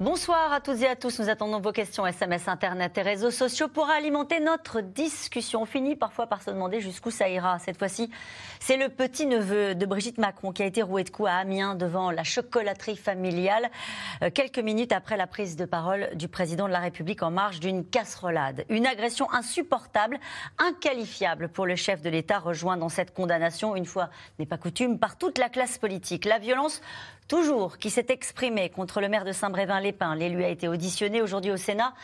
Bonsoir à toutes et à tous. Nous attendons vos questions SMS, Internet et réseaux sociaux pour alimenter notre discussion. On finit parfois par se demander jusqu'où ça ira. Cette fois-ci, c'est le petit-neveu de Brigitte Macron qui a été roué de coups à Amiens devant la chocolaterie familiale, euh, quelques minutes après la prise de parole du président de la République en marge d'une casserolade. Une agression insupportable, inqualifiable pour le chef de l'État, rejoint dans cette condamnation, une fois n'est pas coutume, par toute la classe politique. La violence toujours, qui s'est exprimé contre le maire de Saint-Brévin-les-Pins. L'élu a été auditionné aujourd'hui au Sénat.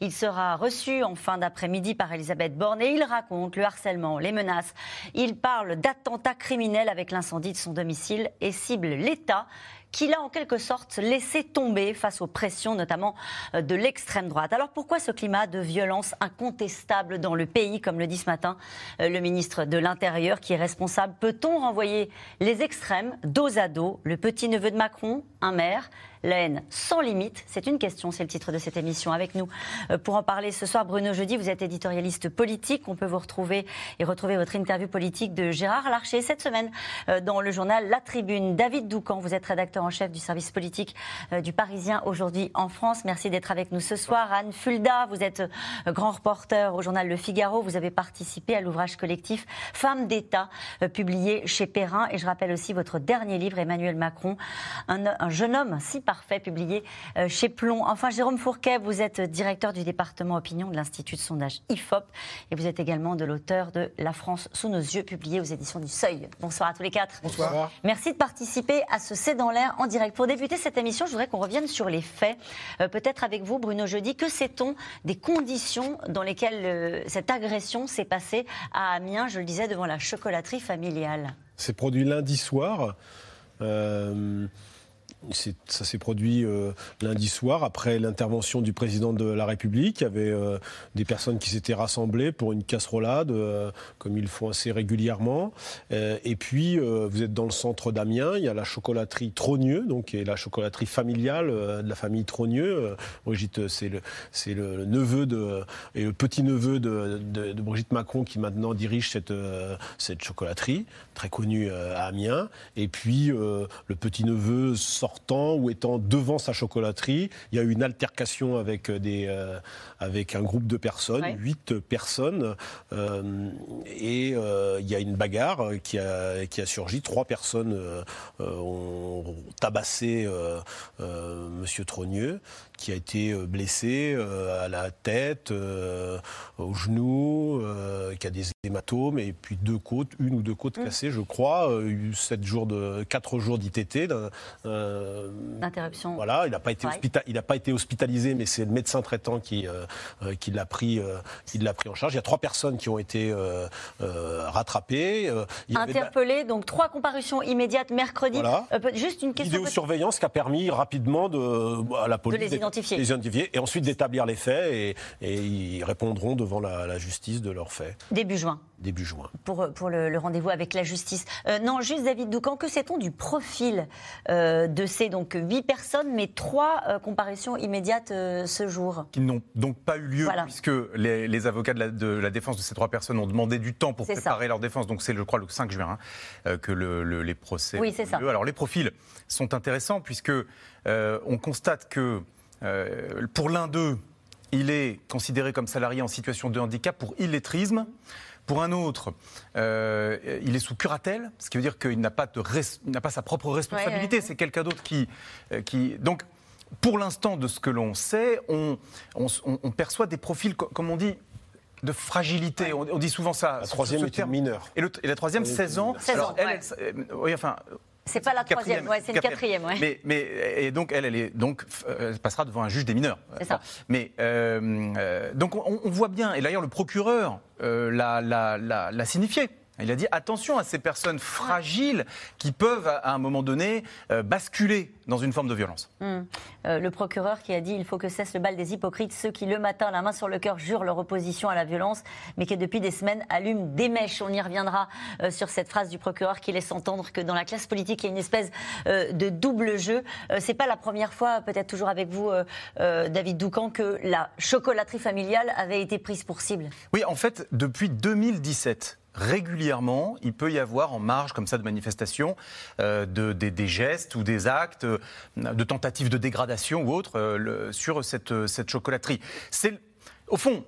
Il sera reçu en fin d'après-midi par Elisabeth Borne et il raconte le harcèlement, les menaces. Il parle d'attentats criminels avec l'incendie de son domicile et cible l'État qu'il a en quelque sorte laissé tomber face aux pressions notamment euh, de l'extrême droite. Alors pourquoi ce climat de violence incontestable dans le pays, comme le dit ce matin euh, le ministre de l'Intérieur qui est responsable? Peut-on renvoyer les extrêmes dos à dos? Le petit-neveu de Macron, un maire, la haine sans limite C'est une question, c'est le titre de cette émission. Avec nous euh, pour en parler ce soir, Bruno Jeudi, vous êtes éditorialiste politique. On peut vous retrouver et retrouver votre interview politique de Gérard Larcher cette semaine euh, dans le journal La Tribune. David Doucan, vous êtes rédacteur en chef du service politique euh, du Parisien aujourd'hui en France. Merci d'être avec nous ce soir. Anne Fulda, vous êtes grand reporter au journal Le Figaro. Vous avez participé à l'ouvrage collectif Femmes d'État, publié chez Perrin. Et je rappelle aussi votre dernier livre, Emmanuel Macron, un, un jeune homme si parfait, publié euh, chez Plomb. Enfin, Jérôme Fourquet, vous êtes directeur du département opinion de l'Institut de sondage IFOP et vous êtes également de l'auteur de La France sous nos yeux, publié aux éditions du Seuil. Bonsoir à tous les quatre. Bonsoir. Merci de participer à ce C'est dans l'air en direct. Pour débuter cette émission, je voudrais qu'on revienne sur les faits. Euh, peut-être avec vous, Bruno Jeudi, que sait-on des conditions dans lesquelles euh, cette agression s'est passée à Amiens, je le disais, devant la chocolaterie familiale? C'est produit lundi soir ça s'est produit euh, lundi soir après l'intervention du président de la République. Il y avait euh, des personnes qui s'étaient rassemblées pour une casserolade, euh, comme ils font assez régulièrement. et puis, vous êtes dans le centre d'Amiens. Il y a la chocolaterie Trogneux, donc et la chocolaterie familiale de la famille Trogneux. Brigitte, c'est le, neveu de et le petit neveu de, Brigitte Macron qui maintenant dirige cette cette chocolaterie très connue à Amiens. Et puis, le petit neveu ou étant devant sa chocolaterie, il y a eu une altercation avec, euh, des, euh, avec un groupe de personnes, huit personnes, euh, et il y a une bagarre qui a, qui a surgi. Trois personnes ont tabassé Monsieur Trogneux qui a été euh, blessé euh, à la tête, euh, au genou, qui a des hématomes et puis deux côtes, une ou deux côtes mm. cassées, je crois. eu sept jours de, quatre jours d'ITT. D'interruption. Voilà, il n'a pas été il pas été hospitalisé, mais c'est le médecin traitant qui qui l'a pris, qui l'a pris en charge. Il y a trois personnes qui ont été rattrapées. Interpellées, donc trois comparutions immédiates mercredi. Voilà. juste une question. Vidéosurveillance qui a permis rapidement de à la police les identifier. et ensuite d'établir les faits et, ils répondront devant la, justice de leurs faits. Début juin. Début juin. Pour, pour le, rendez-vous avec la justice. Euh, non, juste David Doucan, que sait-on du profil euh, de ces donc huit personnes, mais trois euh, comparaisons immédiates ce jour? Qui n'ont donc pas eu lieu puisque les, avocats de la, défense de ces trois personnes ont demandé du temps pour préparer leur défense. Donc c'est, je crois, le 5 juin hein, que les procès. Oui, c'est ça. Alors les profils sont intéressants puisque on constate que euh, pour l'un d'eux, il est considéré comme salarié en situation de handicap pour illettrisme. Pour un autre, euh, il est sous curatelle, ce qui veut dire qu'il n'a pas, pas sa propre responsabilité. C'est quelqu'un d'autre qui, euh, qui. Donc, pour l'instant, de ce que l'on sait, on, on, perçoit des profils, comme on dit, de fragilité. On, dit souvent ça. La troisième est mineur. Et, et, la troisième, 16 ans. 16 ans. oui, enfin, c'est pas la troisième, ouais, c'est une quatrième. Ouais. Mais, mais, et donc, elle, elle, est, donc, euh, passera devant un juge des mineurs. C'est ça. Mais, euh, euh, donc, on, voit bien, et d'ailleurs, le procureur l'a signifié. Il a dit attention à ces personnes fragiles qui peuvent, à un moment donné, euh, basculer dans une forme de violence. Hum. Euh, le procureur qui a dit il faut que cesse le bal des hypocrites, ceux qui le matin, la main sur le cœur, jurent leur opposition à la violence, mais qui depuis des semaines allument des mèches. On y reviendra euh, sur cette phrase du procureur qui laisse entendre que dans la classe politique, il y a une espèce de double jeu. C'est pas la première fois, peut-être toujours avec vous, David Doucan, que la chocolaterie familiale avait été prise pour cible. Oui, en fait, depuis 2017 régulièrement, il peut y avoir en marge comme ça de manifestations euh, de, des, gestes ou des actes, euh, de tentatives de dégradation ou autres euh, sur cette, cette chocolaterie. C'est au fond,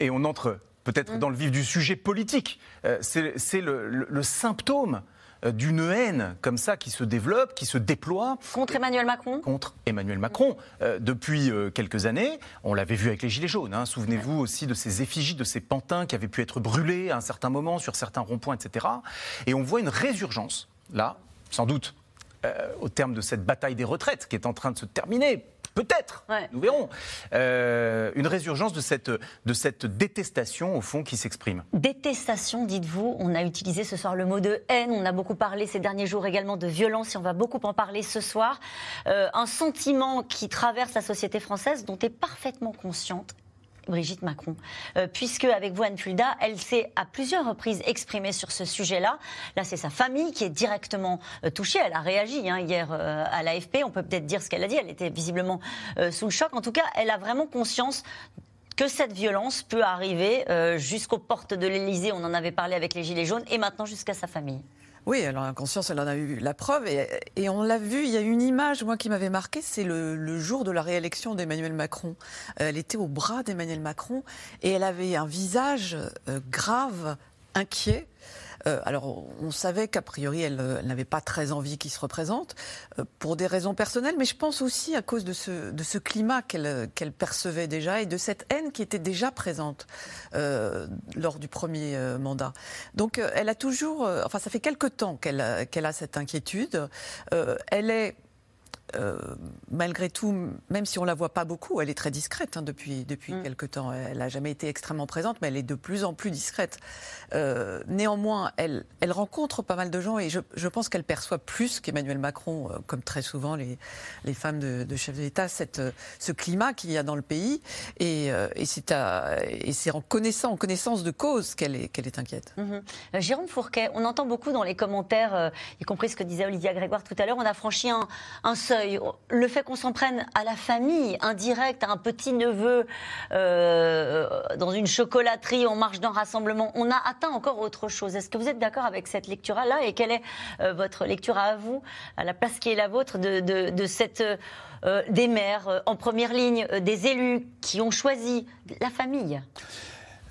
et on entre peut-être mmh. dans le vif du sujet politique, c'est le, le, symptôme d'une haine comme ça qui se développe, qui se déploie. Contre Emmanuel Macron Contre Emmanuel Macron. Euh, depuis euh, quelques années, on l'avait vu avec les Gilets jaunes. Hein. Souvenez-vous aussi de ces effigies, de ces pantins qui avaient pu être brûlés à un certain moment sur certains ronds-points, etc. Et on voit une résurgence, là, sans doute, au terme de cette bataille des retraites qui est en train de se terminer Peut-être, nous verrons. Euh, une résurgence de cette, de cette détestation, au fond, qui s'exprime. Détestation, dites-vous. On a utilisé ce soir le mot de haine. On a beaucoup parlé ces derniers jours également de violence et on va beaucoup en parler ce soir. Euh, un sentiment qui traverse la société française dont est parfaitement consciente Brigitte Macron, euh, puisque avec vous, Anne Fulda, elle s'est à plusieurs reprises exprimée sur ce sujet-là. Là, c'est sa famille qui est directement euh, touchée. Elle a réagi hein, hier euh, à l'AFP. On peut peut-être dire ce qu'elle a dit. Elle était visiblement sous le choc. En tout cas, elle a vraiment conscience que cette violence peut arriver jusqu'aux portes de l'Élysée. On en avait parlé avec les Gilets jaunes et maintenant jusqu'à sa famille. Oui, elle en a conscience, elle en a eu la preuve. Et, on l'a vu, il y a une image, moi, qui m'avait marqué, c'est le, jour de la réélection d'Emmanuel Macron. Elle était au bras d'Emmanuel Macron et elle avait un visage euh, grave, inquiet. Euh, alors, on savait qu'a priori, elle, euh, n'avait pas très envie qu'il se représente, euh, pour des raisons personnelles, mais je pense aussi à cause de ce, climat qu'elle percevait déjà et de cette haine qui était déjà présente lors du premier mandat. Donc, elle a toujours, enfin, ça fait quelque temps qu'elle qu'elle a cette inquiétude. elle est euh, malgré tout, même si on la voit pas beaucoup, elle est très discrète hein, depuis, depuis mm. quelque temps. Elle n'a jamais été extrêmement présente, mais elle est de plus en plus discrète. Euh, néanmoins, elle, elle rencontre pas mal de gens et je, je pense qu'elle perçoit plus qu'Emmanuel Macron, euh, comme très souvent les, les femmes de, de chefs d'État, cette, ce climat qu'il y a dans le pays. Et, et c'est en connaissant, en connaissance de cause qu'elle est, qu'elle est inquiète. Mm-hmm. Jérôme Fourquet, on entend beaucoup dans les commentaires, y compris ce que disait Olivia Grégoire tout à l'heure, on a franchi un, un seuil le fait qu'on s'en prenne à la famille, indirect, à un petit neveu, euh, dans une chocolaterie, on marche d'un rassemblement, on a atteint encore autre chose. Est-ce que vous êtes d'accord avec cette lecture-là et quelle est euh, votre lecture à vous, à la place qui est la vôtre, de, cette euh, des maires en première ligne, des élus qui ont choisi la famille?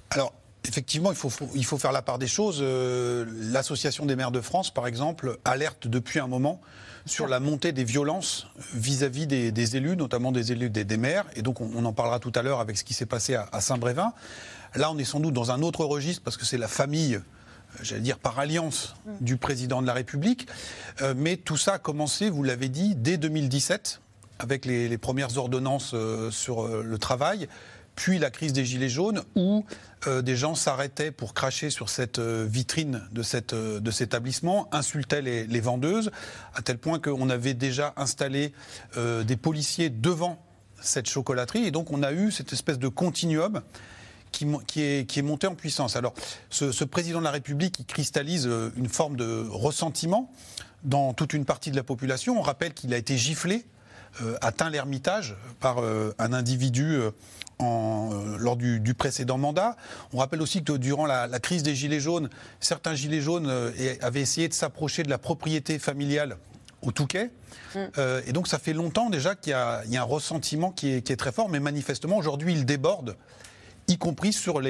Alors, Effectivement, il faut, il faut faire la part des choses. L'association des maires de France, par exemple, alerte depuis un moment sur la montée des violences vis-à-vis des, élus, notamment des élus des, maires. Et donc, on, en parlera tout à l'heure avec ce qui s'est passé à, Saint-Brévin. Là, on est sans doute dans un autre registre parce que c'est la famille euh, j'allais dire par alliance mm. du président de la République. Euh, mais tout ça a commencé, vous l'avez dit, dès 2017, avec les, premières ordonnances euh, sur le travail, puis la crise des Gilets jaunes, où euh, des gens s'arrêtaient pour cracher sur cette euh, vitrine de, cette, euh, de cet établissement, insultaient les, vendeuses, à tel point qu'on avait déjà installé des policiers devant cette chocolaterie. Et donc on a eu cette espèce de continuum qui, est, qui est, monté en puissance. Alors, ce, ce, président de la République, il cristallise une forme de ressentiment dans toute une partie de la population. On rappelle qu'il a été giflé, atteint l'Ermitage par un individu euh, lors du, du, précédent mandat. On rappelle aussi que durant la, la crise des Gilets jaunes, certains Gilets jaunes euh, avaient essayé de s'approcher de la propriété familiale au Touquet. Mm. Euh, et donc ça fait longtemps déjà qu'il y, y, a un ressentiment qui est, qui est très fort, mais manifestement aujourd'hui il déborde y compris sur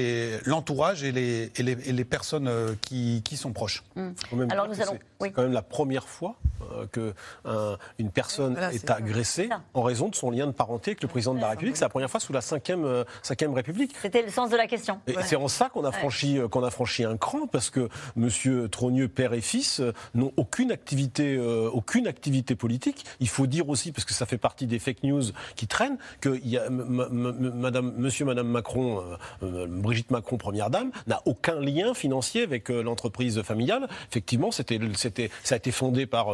l'entourage et les, et, les, et les, personnes euh, qui, qui sont proches. Mm. Alors nous allons. C'est quand même la première fois euh, qu'une personne est, agressée en raison de son lien de parenté avec le président de la République. C'est la première fois sous la 5e, euh, République. C'était le sens de la question. Et c'est en ça qu'on a, franchi, qu'on a franchi un cran, parce que M. Trogneux, père et fils, n'ont aucune activité, aucune activité politique. Il faut dire aussi, parce que ça fait partie des fake news qui traînent, que y a, madame, madame Macron Brigitte Macron, première dame, n'a aucun lien financier avec l'entreprise familiale. Effectivement, c'était, c'était, ça a été fondé par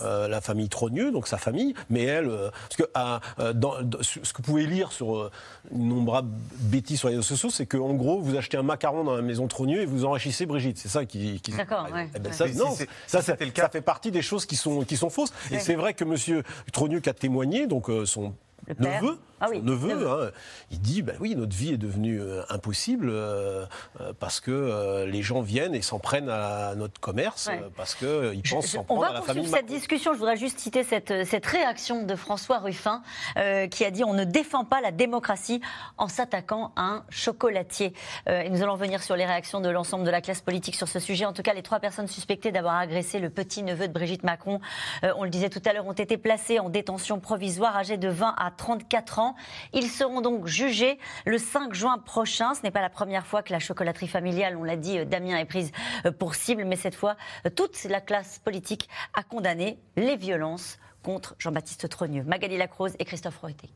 la famille Trogneux, donc sa famille, mais elle, parce que dans, ce que vous pouvez lire sur une nombrable bêtise sur les réseaux sociaux, c'est qu'en gros, vous achetez un macaron dans la maison Trogneux et vous enrichissez Brigitte. C'est ça qui. D'accord. Eh ben, ça, non, ça, ça, fait partie des choses qui sont, qui sont fausses. Et c'est vrai que M. Trogneux a témoigné, donc son neveu, ah oui, neveu, hein, il dit bah oui, notre vie est devenue euh, impossible euh, euh, parce que les gens viennent et s'en prennent à notre commerce parce qu'ils pensent s'en prendre à la famille. On va cette discussion. Je voudrais juste citer cette, cette réaction de François Ruffin qui a dit on ne défend pas la démocratie en s'attaquant à un chocolatier. et nous allons venir sur les réactions de l'ensemble de la classe politique sur ce sujet. En tout cas, les trois personnes suspectées d'avoir agressé le petit neveu de Brigitte Macron, on le disait tout à l'heure, ont été placées en détention provisoire, âgées de 20 à 34 ans. Ils seront donc jugés le 5 juin prochain. Ce n'est pas la première fois que la chocolaterie familiale, on l'a dit, euh, Damien est prise euh, pour cible, mais cette fois, euh, toute la classe politique a condamné les violences contre Jean-Baptiste Trogneux. Magali Lacrose et Christophe Reutig.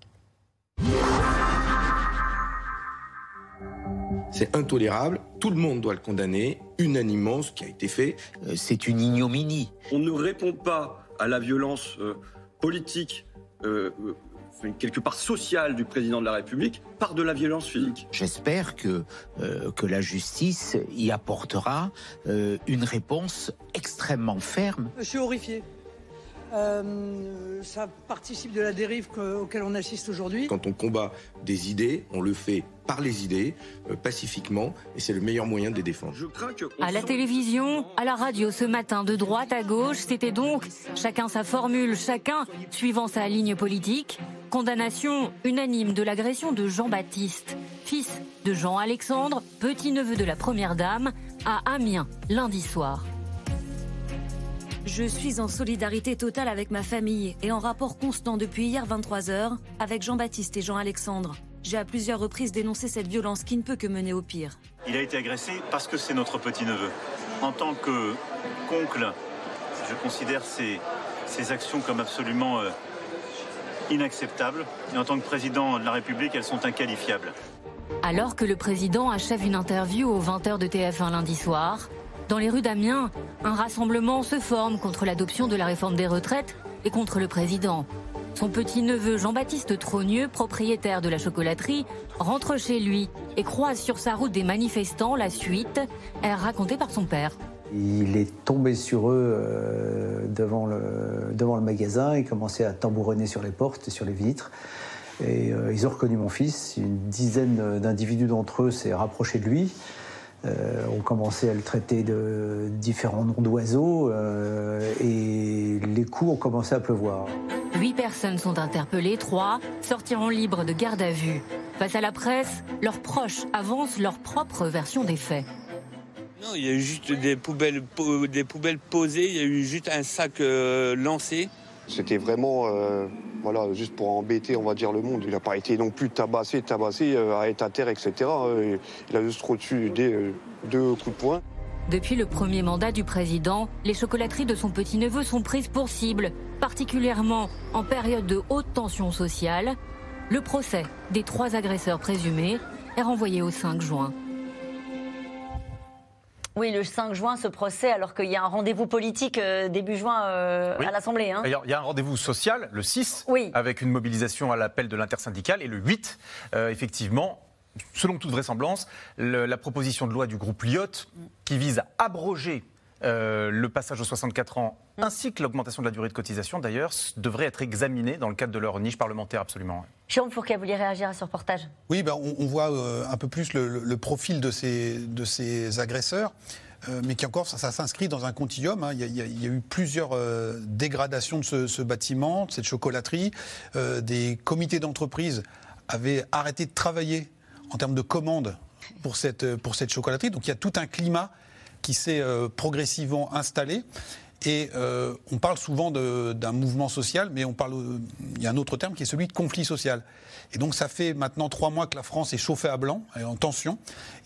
C'est intolérable, tout le monde doit le condamner, unanimement, ce qui a été fait. C'est une ignominie. On ne répond pas à la violence politique quelque part sociale du président de la République par de la violence physique. J'espère que, euh, que la justice y apportera euh, une réponse extrêmement ferme. Je suis horrifié. Euh, ça participe de la dérive auquel on assiste aujourd'hui. Quand on combat des idées, on le fait par les idées, euh, pacifiquement, et c'est le meilleur moyen de les défendre. Je crains que à la télévision, à la radio ce matin, de droite à gauche, c'était donc chacun sa formule, chacun suivant sa ligne politique. Condamnation unanime de l'agression de Jean-Baptiste, fils de Jean-Alexandre, petit-neveu de la Première Dame, à Amiens, lundi soir. Je suis en solidarité totale avec ma famille et en rapport constant depuis hier 23h avec Jean-Baptiste et Jean-Alexandre. J'ai à plusieurs reprises dénoncé cette violence qui ne peut que mener au pire. Il a été agressé parce que c'est notre petit-neveu. En tant que qu'oncle, je considère ces, ces actions comme absolument euh, inacceptables. Et en tant que président de la République, elles sont inqualifiables. Alors que le président achève une interview aux 20h de TF1 lundi soir, dans les rues d'Amiens, un rassemblement se forme contre l'adoption de la réforme des retraites et contre le président. Son petit-neveu Jean-Baptiste Trogneux, propriétaire de la chocolaterie, rentre chez lui et croise sur sa route des manifestants. La suite racontée par son père. Il est tombé sur eux euh, devant, le, devant le magasin et commençait à tambouronner sur les portes et sur les vitres. Et euh, ils ont reconnu mon fils. Une dizaine d'individus d'entre eux s'est rapproché de lui. Euh, ont commencé à le traiter de différents noms d'oiseaux euh, et les coups ont commencé à pleuvoir. Huit personnes sont interpellées, trois sortiront libres de garde à vue. Face à la presse, leurs proches avancent leur propre version des faits. Non, il y a eu juste des poubelles, des poubelles posées, il y a eu juste un sac euh, lancé. C'était vraiment voilà, juste pour embêter, on va dire, le monde. Il n'a pas été non plus tabassé, tabassé, euh, à être à terre, etc. Euh, il a juste reçu des, euh, deux coups de poing. Depuis le premier mandat du président, les chocolateries de son petit-neveu sont prises pour cible, particulièrement en période de haute tension sociale. Le procès des trois agresseurs présumés est renvoyé au 5 juin. Oui, le 5 juin, ce procès, alors qu'il y a un rendez-vous politique euh, début juin euh, à l'Assemblée. Hein. Il y a un rendez-vous social, le 6, avec une mobilisation à l'appel de l'intersyndicale, et le 8, euh, effectivement, selon toute vraisemblance, la proposition de loi du groupe Lyot qui vise à abroger le passage aux 64 ans ainsi que l'augmentation de la durée de cotisation, d'ailleurs, devrait être examinée dans le cadre de leur niche parlementaire, absolument. Jérôme Fourquet, vous voulez réagir à ce reportage? Oui, ben, on, voit euh, un peu plus le, profil de ces, de ces agresseurs. Euh, mais qui encore, ça, s'inscrit dans un continuum. Hein. Il, y a, eu plusieurs euh, dégradations de ce, bâtiment, de cette chocolaterie. des comités d'entreprise avaient arrêté de travailler en termes de commandes pour cette, pour cette chocolaterie. Donc il y a tout un climat qui s'est progressivement installé. Et euh, on parle souvent d'un mouvement social, mais on parle, il y a un autre terme qui est celui de conflit social. Et donc ça fait maintenant trois mois que la France est chauffée à blanc, et en tension,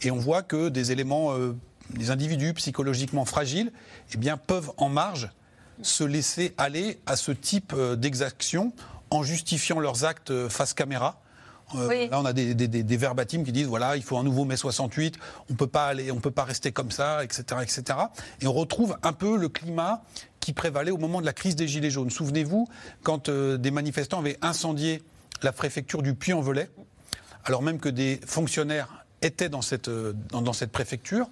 et on voit que des éléments, euh, des individus psychologiquement fragiles, eh bien, peuvent en marge se laisser aller à ce type euh, d'exaction en justifiant leurs actes face caméra, Euh, Oui. Là, on a des, des, des, des verbatims qui disent voilà, il faut un nouveau mai 68, on peut pas aller, on peut pas rester comme ça, etc., etc. Et on retrouve un peu le climat qui prévalait au moment de la crise des Gilets jaunes. Souvenez-vous, quand euh, des manifestants avaient incendié la préfecture du Puy-en-Velay, alors même que des fonctionnaires étaient dans cette, euh, dans, dans cette préfecture,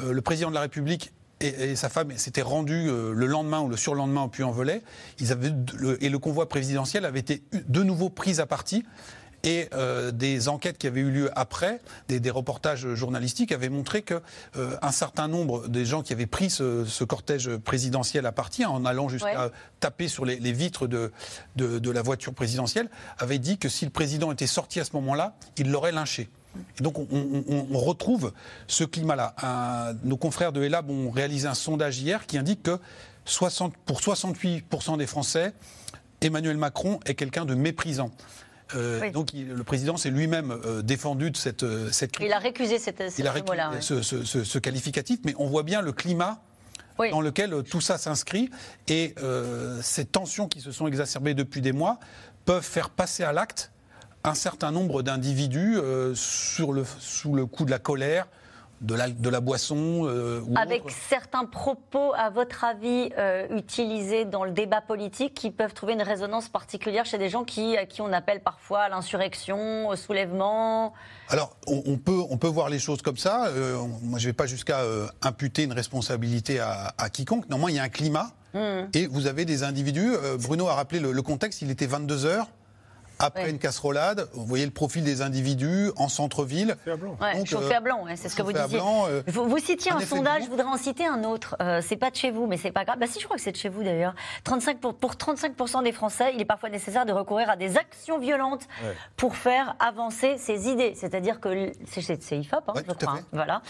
euh, le président de la République et, et sa femme s'étaient rendus euh, le lendemain ou le surlendemain au Puy-en-Velay. Ils avaient le- et le convoi présidentiel avait été de nouveau pris à partie. Et euh, des enquêtes qui avaient eu lieu après, des, des reportages journalistiques, avaient montré que euh, un certain nombre des gens qui avaient pris ce, ce cortège présidentiel à partie, en allant jusqu'à Ouais. taper sur les, les vitres de, de, de la voiture présidentielle, avaient dit que si le président était sorti à ce moment-là, il l'aurait lynché. Et donc on, on- on- on retrouve ce climat-là. Nos confrères de ELAB ont réalisé un sondage hier qui indique que 60, pour 68% des Français, Emmanuel Macron est quelqu'un de méprisant. Euh, Oui. Donc il- le président s'est lui-même euh, défendu de cette, euh, cette critique. Il a récusé cette, ce Il a ouais. ce, ce- ce- ce qualificatif, mais on voit bien le climat dans lequel tout ça s'inscrit et ces tensions qui se sont exacerbées depuis des mois peuvent faire passer à l'acte un certain nombre d'individus euh, sous le coup de la colère, de la, de la boisson euh, ou Avec autre. certains propos, à votre avis, euh, utilisés dans le débat politique qui peuvent trouver une résonance particulière chez des gens qui, à qui on appelle parfois à l'insurrection, au soulèvement. Alors, on, on peut, on peut voir les choses comme ça. Euh, moi, je ne vais pas jusqu'à imputer une responsabilité à, à quiconque. Néanmoins, il y a un climat Hmm. et vous avez des individus. Bruno a rappelé le, le contexte. Il était 22 heures. Après une casserolade, vous voyez le profil des individus en centre-ville. Ouais, chauffé euh, à blanc, ouais, c'est ce que vous disiez. blanc, euh, vous, vous citiez un sondage, je voudrais en citer un autre. Euh, c'est pas de chez vous, mais c'est pas grave. Bah si, je crois que c'est de chez vous d'ailleurs. 35 pour, pour 35% des Français, il est parfois nécessaire de recourir à des actions violentes Ouais. pour faire avancer ses idées. C'est-à-dire que c'est IFOP, hein, je crois. hein, voilà.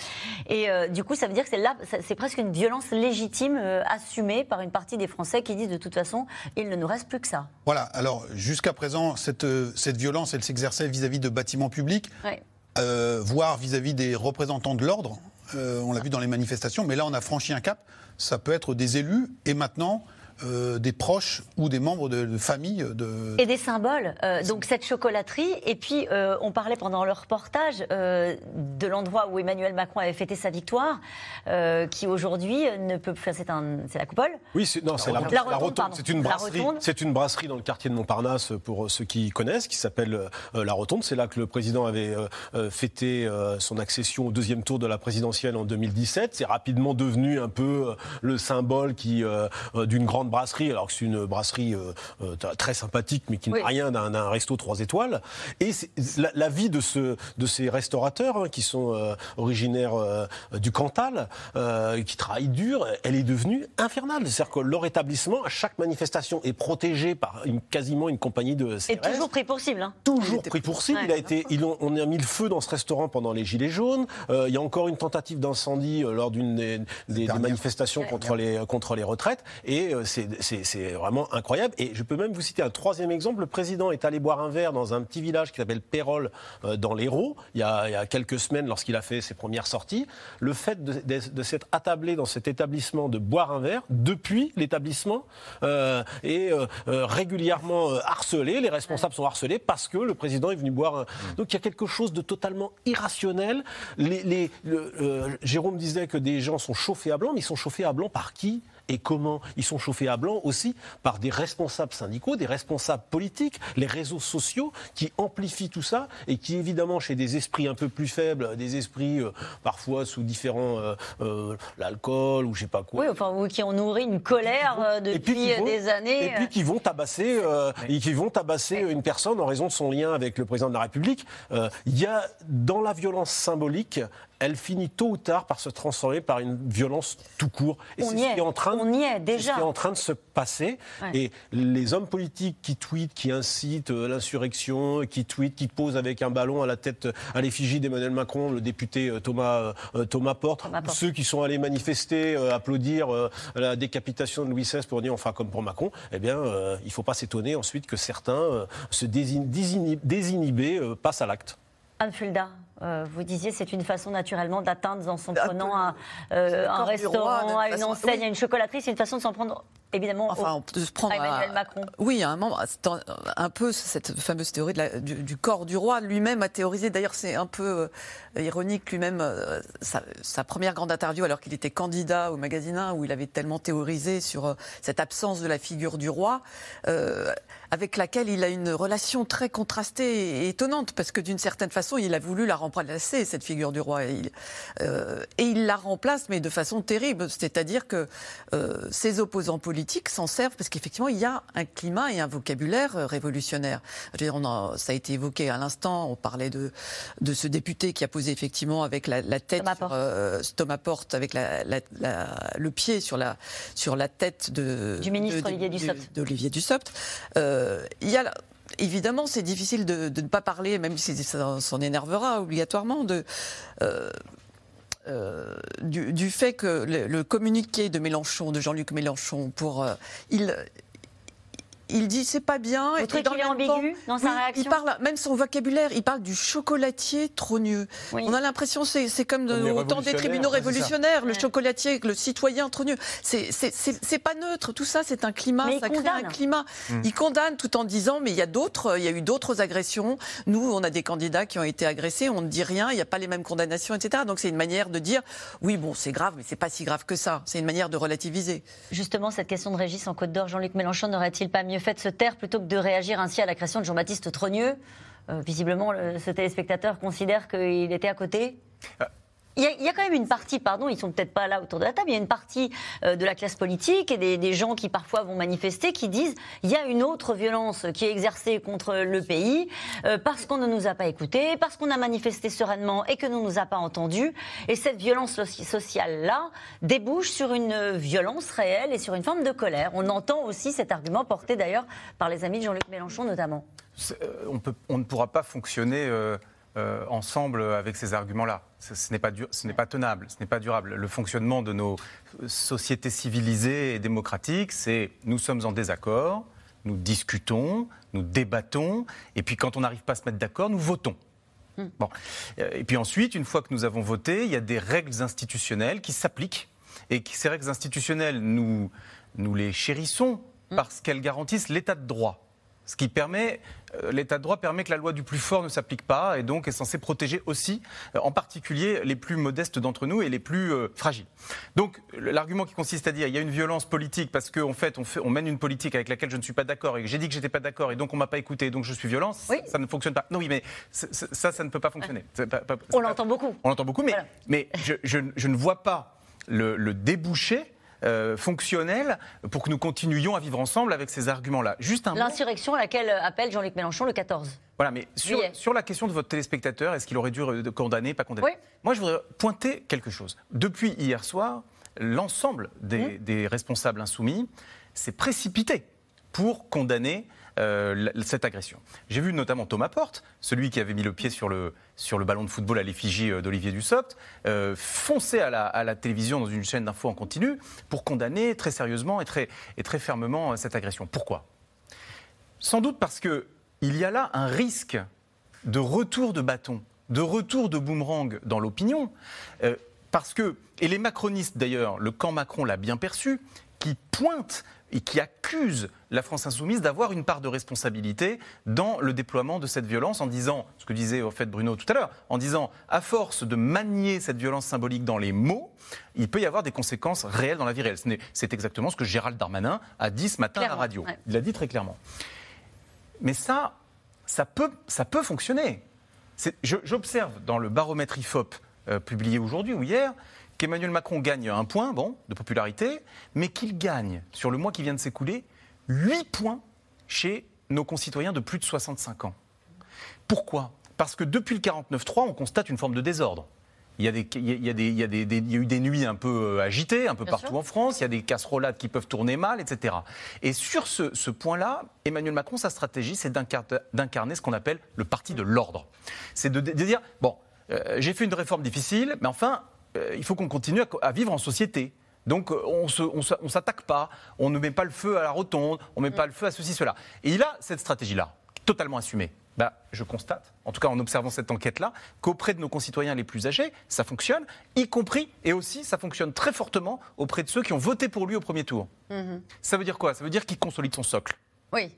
Et euh, du coup, ça veut dire que c'est là, c'est presque une violence légitime euh, assumée par une partie des Français qui disent de toute façon, il ne nous reste plus que ça. Voilà. Alors, jusqu'à présent, cette, euh, cette violence, elle s'exerçait vis-à-vis de bâtiments publics, Ouais. euh, voire vis-à-vis des représentants de l'ordre. Euh, on l'a vu dans les manifestations, mais là, on a franchi un cap. Ça peut être des élus et maintenant euh, des proches ou des membres de, de famille de. Et des symboles. Euh, donc cette chocolaterie. Et puis euh, on parlait pendant le reportage euh, de l'endroit où Emmanuel Macron avait fêté sa victoire, euh, qui aujourd'hui ne peut plus. C'est un, c'est la coupole. Oui, c'est, non, c'est la, rotonde. la La rotonde. C'est une La brasserie. rotonde. C'est une brasserie dans le quartier de Montparnasse pour ceux qui connaissent, qui s'appelle euh, la Rotonde. C'est là que le président avait euh, euh, fêté euh, son accession au deuxième tour de la présidentielle en 2017. C'est rapidement devenu un peu euh, le symbole qui euh, euh, d'une grande brasserie, alors que c'est une brasserie euh, euh, très sympathique, mais qui n'a Oui. rien d'un, resto trois étoiles. Et la, la vie de ce de ces restaurateurs hein, qui sont euh, originaires euh, du Cantal, euh, qui travaillent dur, elle est devenue infernale. C'est-à-dire que leur établissement, à chaque manifestation, est protégé par une, quasiment une compagnie de Et CRS. toujours pris pour cible. hein. Toujours pris pour cible. Il a été, ils ont- on a mis le feu dans ce restaurant pendant les Gilets jaunes. Euh, il y a encore une tentative d'incendie euh, lors d'une des, des- des manifestations contre les, contre les retraites. Et euh, c'est c'est- vraiment incroyable. Et je peux même vous citer un troisième exemple. Le président est allé boire un verre dans un petit village qui s'appelle Pérol, euh, dans l'Hérault, il, y a- il y a quelques semaines lorsqu'il a fait ses premières sorties. Le fait de, de- de s'être attablé dans cet établissement, de boire un verre, depuis l'établissement, euh, est euh, régulièrement harcelé. Les responsables sont harcelés parce que le président est venu boire un... Donc il y a quelque chose de totalement irrationnel. Les, les- le- Jérôme disait que des gens sont chauffés à blanc, mais ils sont chauffés à blanc par qui? Et comment Ils sont chauffés à blanc aussi par des responsables syndicaux, des responsables politiques, les réseaux sociaux qui amplifient tout ça et qui évidemment chez des esprits un peu plus faibles, des esprits euh, parfois sous différents euh, euh, l'alcool ou je sais pas quoi. Oui, enfin, qui ont nourri une colère puis depuis vont- des années. Et puis qui vont tabasser, et qui vont tabasser une personne en raison de son lien avec le président de la République. Il y a dans la violence symbolique, elle finit tôt ou tard par se transformer par une violence tout court. Et On c'est y ce est. qui est en train, On y est, c'est déjà. ce qui est en train de se passer. Ouais. Et les hommes politiques qui tweetent, qui incitent euh, l'insurrection, qui tweetent, qui posent avec un ballon à la tête, à l'effigie d'Emmanuel Macron, le député euh, Thomas euh, Thomas Porte, Thomas Porte. ceux qui sont allés manifester, euh, applaudir euh, la décapitation de Louis XVI pour dire enfin comme pour Macron, eh bien, euh, il ne faut pas s'étonner ensuite que certains euh, se désin- désinhib- désinhibés euh, passent à l'acte. Anne Fulda, euh, vous disiez c'est une façon naturellement d'atteindre en s'en prenant à euh, un roi, restaurant, à une façon- enseigne, oui. à une chocolaterie, c'est une façon de s'en prendre évidemment Enfin, au- peut se prendre à Emmanuel à- Macron. Oui, à un moment, un, un peu cette fameuse théorie de la- du, du corps du roi. Lui-même a théorisé, d'ailleurs c'est un peu euh, ironique, lui-même, euh, sa, sa première grande interview alors qu'il était candidat au magazine 1, où il avait tellement théorisé sur euh, cette absence de la figure du roi, euh, avec laquelle il a une relation très contrastée et étonnante, parce que d'une certaine façon, il a voulu la remplacer, cette figure du roi. Et il, euh, et il la remplace, mais de façon terrible. C'est-à-dire que euh, ses opposants politiques s'en servent, parce qu'effectivement, il y a un climat et un vocabulaire euh, révolutionnaire. Je veux dire, on en- ça a été évoqué à l'instant, on parlait de, de ce député qui a posé effectivement avec la, la tête, sur, euh, Thomas Porte, avec la- la- le pied sur la, sur la tête de, Du ministre de- Olivier de- Dussopt. d'Olivier Dussopt. Euh, il y a Évidemment, c'est difficile de, ne pas parler, même si ça s'en énervera obligatoirement, euh, euh, du, fait que le, communiqué de Mélenchon, de Jean-Luc Mélenchon, pour euh, il il dit c'est pas bien. Vous et dans qu'il est ambigu temps- dans sa Oui, réaction Il parle, même son vocabulaire, il parle du chocolatier trogneux. On a l'impression c'est c'est comme, de- au temps des tribunaux révolutionnaires, le chocolatier, le citoyen trogneux. C'est c'est- c'est- c'est pas neutre. Tout ça, c'est un climat. Mais il ça crée un condamne. climat. Mm. Il condamne tout en disant mais il y a d'autres, il y a eu d'autres agressions. Nous, on a des candidats qui ont été agressés, on ne dit rien, il n'y a pas les mêmes condamnations, etc. Donc c'est une manière de dire oui bon c'est grave, mais c'est pas si grave que ça. C'est une manière de relativiser. Justement, cette question de Régis en Côte d'Or, Jean-Luc mélenchon n'aurait-il pas mieux fait de se taire plutôt que de réagir ainsi à l'agression de Jean-Baptiste Trogneux Euh, Visiblement, le- ce téléspectateur considère qu'il était à côté. Il y, a, quand même une partie, pardon, ils sont peut-être pas là autour de la table, il y a une partie euh, de la classe politique et des, gens qui parfois vont manifester qui disent il y a une autre violence qui est exercée contre le pays euh, parce qu'on ne nous a pas écoutés, parce qu'on a manifesté sereinement et que nous ne nous a pas entendus. Et cette violence soci- sociale-là débouche sur une violence réelle et sur une forme de colère. On entend aussi cet argument porté d'ailleurs par les amis de Jean-Luc Mélenchon notamment. Euh, on, ne pourra pas fonctionner euh, ensemble avec ces arguments-là. Ce, ce n'est pas, tenable, ce n'est pas durable. Le fonctionnement de nos sociétés civilisées et démocratiques, c'est nous sommes en désaccord, nous discutons, nous débattons, et puis quand on n'arrive pas à se mettre d'accord, nous votons. Bon. Euh, Et puis ensuite, une fois que nous avons voté, il y a des règles institutionnelles qui s'appliquent. Et qui- ces règles institutionnelles, nous, nous les chérissons parce qu'elles garantissent l'état de droit. Ce qui permet, euh, l'état de droit permet que la loi du plus fort ne s'applique pas et donc est censé protéger aussi, euh, en particulier, les plus modestes d'entre nous et les plus euh, fragiles. Donc l'argument qui consiste à dire il y a une violence politique parce qu'en fait on, fait on mène une politique avec laquelle je ne suis pas d'accord et que j'ai dit que j'étais pas d'accord et donc on m'a pas écouté et donc je suis violent, ça ne fonctionne pas. Non oui mais ça, ça ne peut pas fonctionner. Pas- pas- On l'entend beaucoup. on l'entend beaucoup, mais, mais je, je- je ne vois pas le, le débouché euh, fonctionnel pour que nous continuions à vivre ensemble avec ces arguments-là. Juste un. L'insurrection à laquelle appelle Jean-Luc Mélenchon le 14. Voilà, mais sur, la question de votre téléspectateur, est-ce qu'il aurait dû euh, condamner, pas condamner Moi, je voudrais pointer quelque chose. Depuis hier soir, l'ensemble des, des responsables insoumis s'est précipité pour condamner euh, cette agression. J'ai vu notamment Thomas Porte, celui qui avait mis le pied sur le, sur le ballon de football à l'effigie euh, d'Olivier Dussopt, euh, foncer à la, télévision dans une chaîne d'infos en continu pour condamner très sérieusement et très, et très fermement cette agression. Pourquoi? Sans doute parce que il y a là un risque de retour de bâton, de retour de boomerang dans l'opinion, parce que et les macronistes d'ailleurs, le camp Macron l'a bien perçu, qui pointent et qui accusent la France insoumise d'avoir une part de responsabilité dans le déploiement de cette violence en disant, ce que disait au fait Bruno tout à l'heure, en disant, à force de manier cette violence symbolique dans les mots, il peut y avoir des conséquences réelles dans la vie réelle. C'est exactement ce que Gérald Darmanin a dit ce matin à la radio. ouais. Il l'a dit très clairement. Mais ça, ça peut, ça peut fonctionner. J'observe dans le baromètre IFOP euh, publié aujourd'hui ou hier qu'Emmanuel Macron gagne un point bon, de popularité, mais qu'il gagne, sur le mois qui vient de s'écouler, 8 points chez nos concitoyens de plus de 65 ans. Pourquoi? Parce que depuis le 49-3, on constate une forme de désordre. Il y, a des, il, y a, il y a des- il y a des- des- il y a eu des nuits un peu euh, agitées, un peu Bien partout sûr. en France, il y a des casserolades qui peuvent tourner mal, etc. Et sur ce, ce point-là, Emmanuel Macron, sa stratégie, c'est d'incar- d'incarner ce qu'on appelle le parti de l'ordre. C'est de, de dire, bon, euh, j'ai fait une réforme difficile, mais enfin, il faut qu'on continue à, vivre en société. Donc euh, on on s'attaque pas, on ne met pas le feu à la rotonde, on ne met pas le feu à ceci, cela. Et il a cette stratégie-là, totalement assumée. bah, je constate, en tout cas en observant cette enquête-là, qu'auprès de nos concitoyens les plus âgés, ça fonctionne, y compris et aussi ça fonctionne très fortement auprès de ceux qui ont voté pour lui au premier tour. Mhm. Ça veut dire quoi? Ça veut dire qu'il consolide son socle. Oui.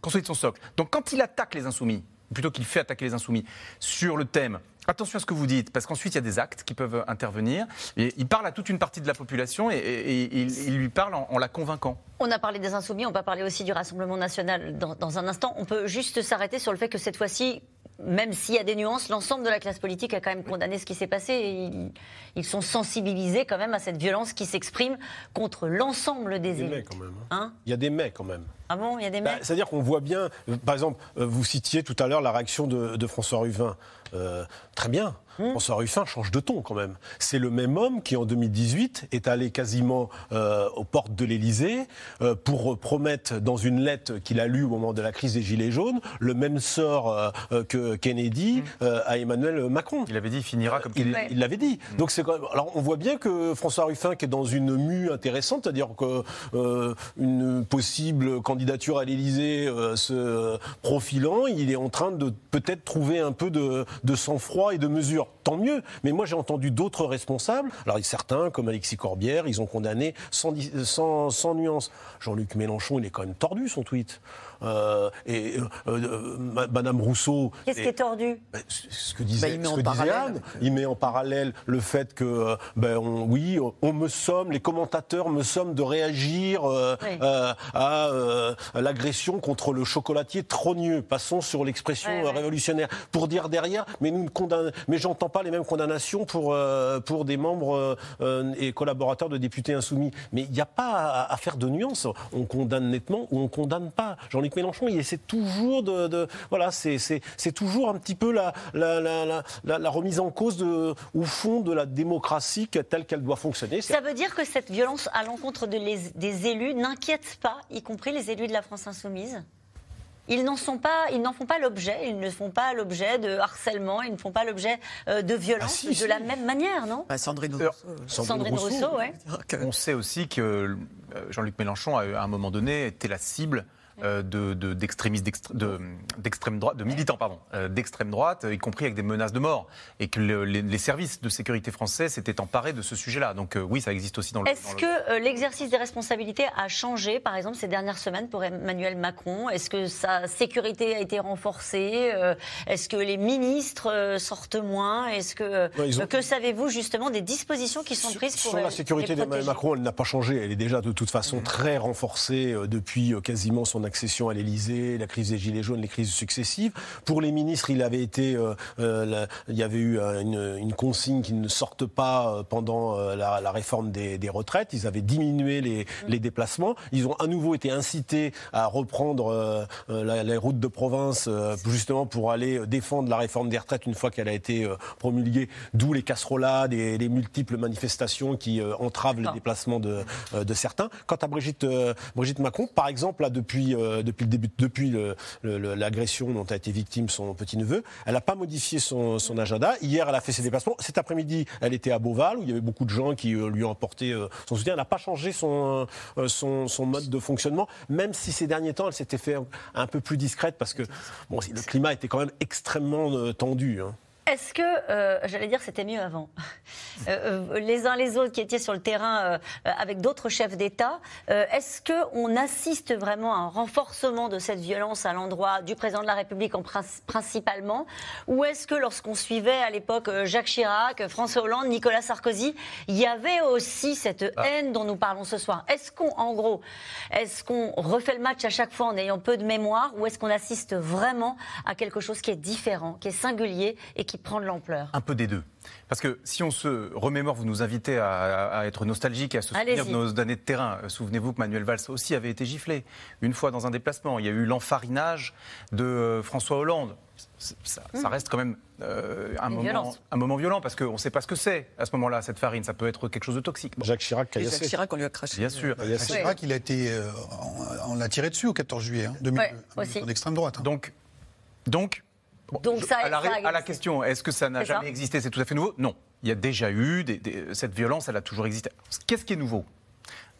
Consolide son socle. Donc quand il attaque les insoumis, ou plutôt qu'il fait attaquer les insoumis sur le thème Attention à ce que vous dites, parce qu'ensuite il y a des actes qui peuvent intervenir. Et il parle à toute une partie de la population et, et- et il, il lui parle en, en la convainquant. On a parlé des Insoumis, on va parler aussi du Rassemblement national dans, dans un instant. On peut juste s'arrêter sur le fait que cette fois-ci, même s'il y a des nuances, l'ensemble de la classe politique a quand même condamné ce qui s'est passé. Et ils, ils sont sensibilisés quand même à cette violence qui s'exprime contre l'ensemble des Il y a des élus. mais quand même. hein. Hein? Il y a des mais quand même. Ah bon, il y a des Bah, mecs C'est-à-dire qu'on voit bien, euh, par exemple, euh, vous citiez tout à l'heure la réaction de, de François Ruffin. Euh, très bien, Hmm. François Ruffin change de ton quand même. C'est le même homme qui en 2018 est allé quasiment euh, aux portes de l'Élysée euh, pour promettre dans une lettre qu'il a lue au moment de la crise des Gilets jaunes le même sort que Kennedy euh, à Emmanuel Macron. Hmm. Il avait dit il finira comme Il Kennedy. il l'avait dit. Donc c'est quand même- alors on voit bien que François Ruffin qui est dans une mue intéressante, c'est-à-dire que euh, une possible candidature à l'Élysée euh, se profilant, il est en train de peut-être trouver un peu de, sang-froid et de mesure. Tant mieux. Mais moi j'ai entendu d'autres responsables. Alors certains comme Alexis Corbière, ils ont condamné sans nuance. Jean-Luc Mélenchon, il est quand même tordu son tweet. Euh, et euh, euh, ma- Madame Rousseau. Qu'est-ce qui est tordu? Ce que disait, Bah, il met ce en que disait. Anne, il met en parallèle le fait que, euh, ben, on- oui, on- me somme, les commentateurs me somment de réagir euh, Oui. euh, à, euh, à l'agression contre le chocolatier trogneux. Passons sur l'expression Ouais, ouais. révolutionnaire. Pour dire derrière, mais nous ne condamnons, mais j'entends pas les mêmes condamnations pour, euh, pour des membres et collaborateurs de députés insoumis. Mais il n'y a pas à, à faire de nuances. On condamne nettement ou on condamne pas. Jean-Luc Mélenchon, il essaie toujours de, de- voilà, c'est c'est- c'est toujours un petit peu la, la, la, la- la- la remise en cause de, au fond de la démocratie telle qu'elle doit fonctionner. Ça veut dire que cette violence à l'encontre de des élus n'inquiète pas, y compris les élus de la France insoumise? Ils n'en sont pas, ils n'en font pas l'objet, ils ne font pas l'objet de harcèlement, ils ne font pas l'objet euh, de violence Ah, si, de si. la même manière, non? Bah, Sandrine Alors, Rousseau. Sandrine Rousseau, ouais. On sait aussi que euh, Jean-Luc Mélenchon, a, à un moment donné, était la cible euh, de- de- d'extrémistes d'extré- de- d'extrême droite, de militants pardon, euh, d'extrême droite, euh, y compris avec des menaces de mort, et que le- les, les services de sécurité français s'étaient emparés de ce sujet-là. Donc euh, oui, ça existe aussi dans le. Est-ce que euh, l'exercice des responsabilités a changé, par exemple, ces dernières semaines pour Emmanuel Macron? Est-ce que sa sécurité a été renforcée? Euh, Est-ce que les ministres euh, sortent moins? Est-ce que Ouais, ils ont- que savez-vous justement des dispositions qui sont prises pour Sur la sécurité d'Emmanuel Macron, elle n'a pas changé. Elle est déjà de toute façon très renforcée depuis quasiment son accession à l'Élysée, la crise des Gilets jaunes, les crises successives. Pour les ministres, il avait été, euh, euh, la- il y avait eu euh, une, une consigne qu'ils ne sortent pas pendant la, la réforme des, des retraites. Ils avaient diminué les, les déplacements. Ils ont à nouveau été incités à reprendre euh, la- les routes de province euh, justement pour aller défendre la réforme des retraites une fois qu'elle a été promulguée. D'où les casserolades et les multiples manifestations qui entravent les déplacements de, de certains. Quant à Brigitte, Brigitte Macron, par exemple, là, depuis, euh, depuis le début, depuis l'agression dont a été victime son petit-neveu, elle n'a pas modifié son, agenda. Hier, elle a fait ses déplacements. Cet après-midi, elle était à Beauval, où il y avait beaucoup de gens qui euh, lui ont apporté euh, son soutien. Elle n'a pas changé son, mode de fonctionnement, même si ces derniers temps, elle s'était fait un peu plus discrète, parce que le climat était quand même extrêmement tendu. hein. Est-ce que, euh, j'allais dire, c'était mieux avant. Euh, euh, Les uns les autres qui étaient sur le terrain euh, avec d'autres chefs d'État, est-ce qu'on assiste vraiment à un renforcement de cette violence à l'endroit du président de la République en princi- principalement? Ou est-ce que lorsqu'on suivait à l'époque Jacques Chirac, François Hollande, Nicolas Sarkozy, il y avait aussi cette haine dont nous parlons ce soir? Est-ce qu'on, en gros, est-ce qu'on refait le match à chaque fois en ayant peu de mémoire ou est-ce qu'on assiste vraiment à quelque chose qui est différent, qui est singulier et qui prend de l'ampleur Un peu des deux. Parce que si on se remémore, vous nous invitez à, à- à être nostalgique et à se souvenir de nos années de terrain. Euh, Souvenez-vous que Manuel Valls aussi avait été giflé une fois dans un déplacement. Il y a eu l'enfarinage de euh, François Hollande. Ça, ça reste quand même euh, un, moment, un moment violent parce qu'on ne sait pas ce que c'est à ce moment-là, cette farine. Ça peut être quelque chose de toxique. Bon, Jacques Chirac, Jacques. Chirac, on lui a craché. bien sûr. Jacques Chirac, il a été, euh, on, on l'a tiré dessus au 14 juillet hein, 2002, Ouais, aussi. en extrême droite. hein. Donc, donc, bon, Donc je- ça- à, la, ça à la question, est-ce que ça n'a ça. jamais existé C'est tout à fait nouveau? Non. Il y a déjà eu des- des- cette violence, elle a toujours existé. Qu'est-ce qui est nouveau?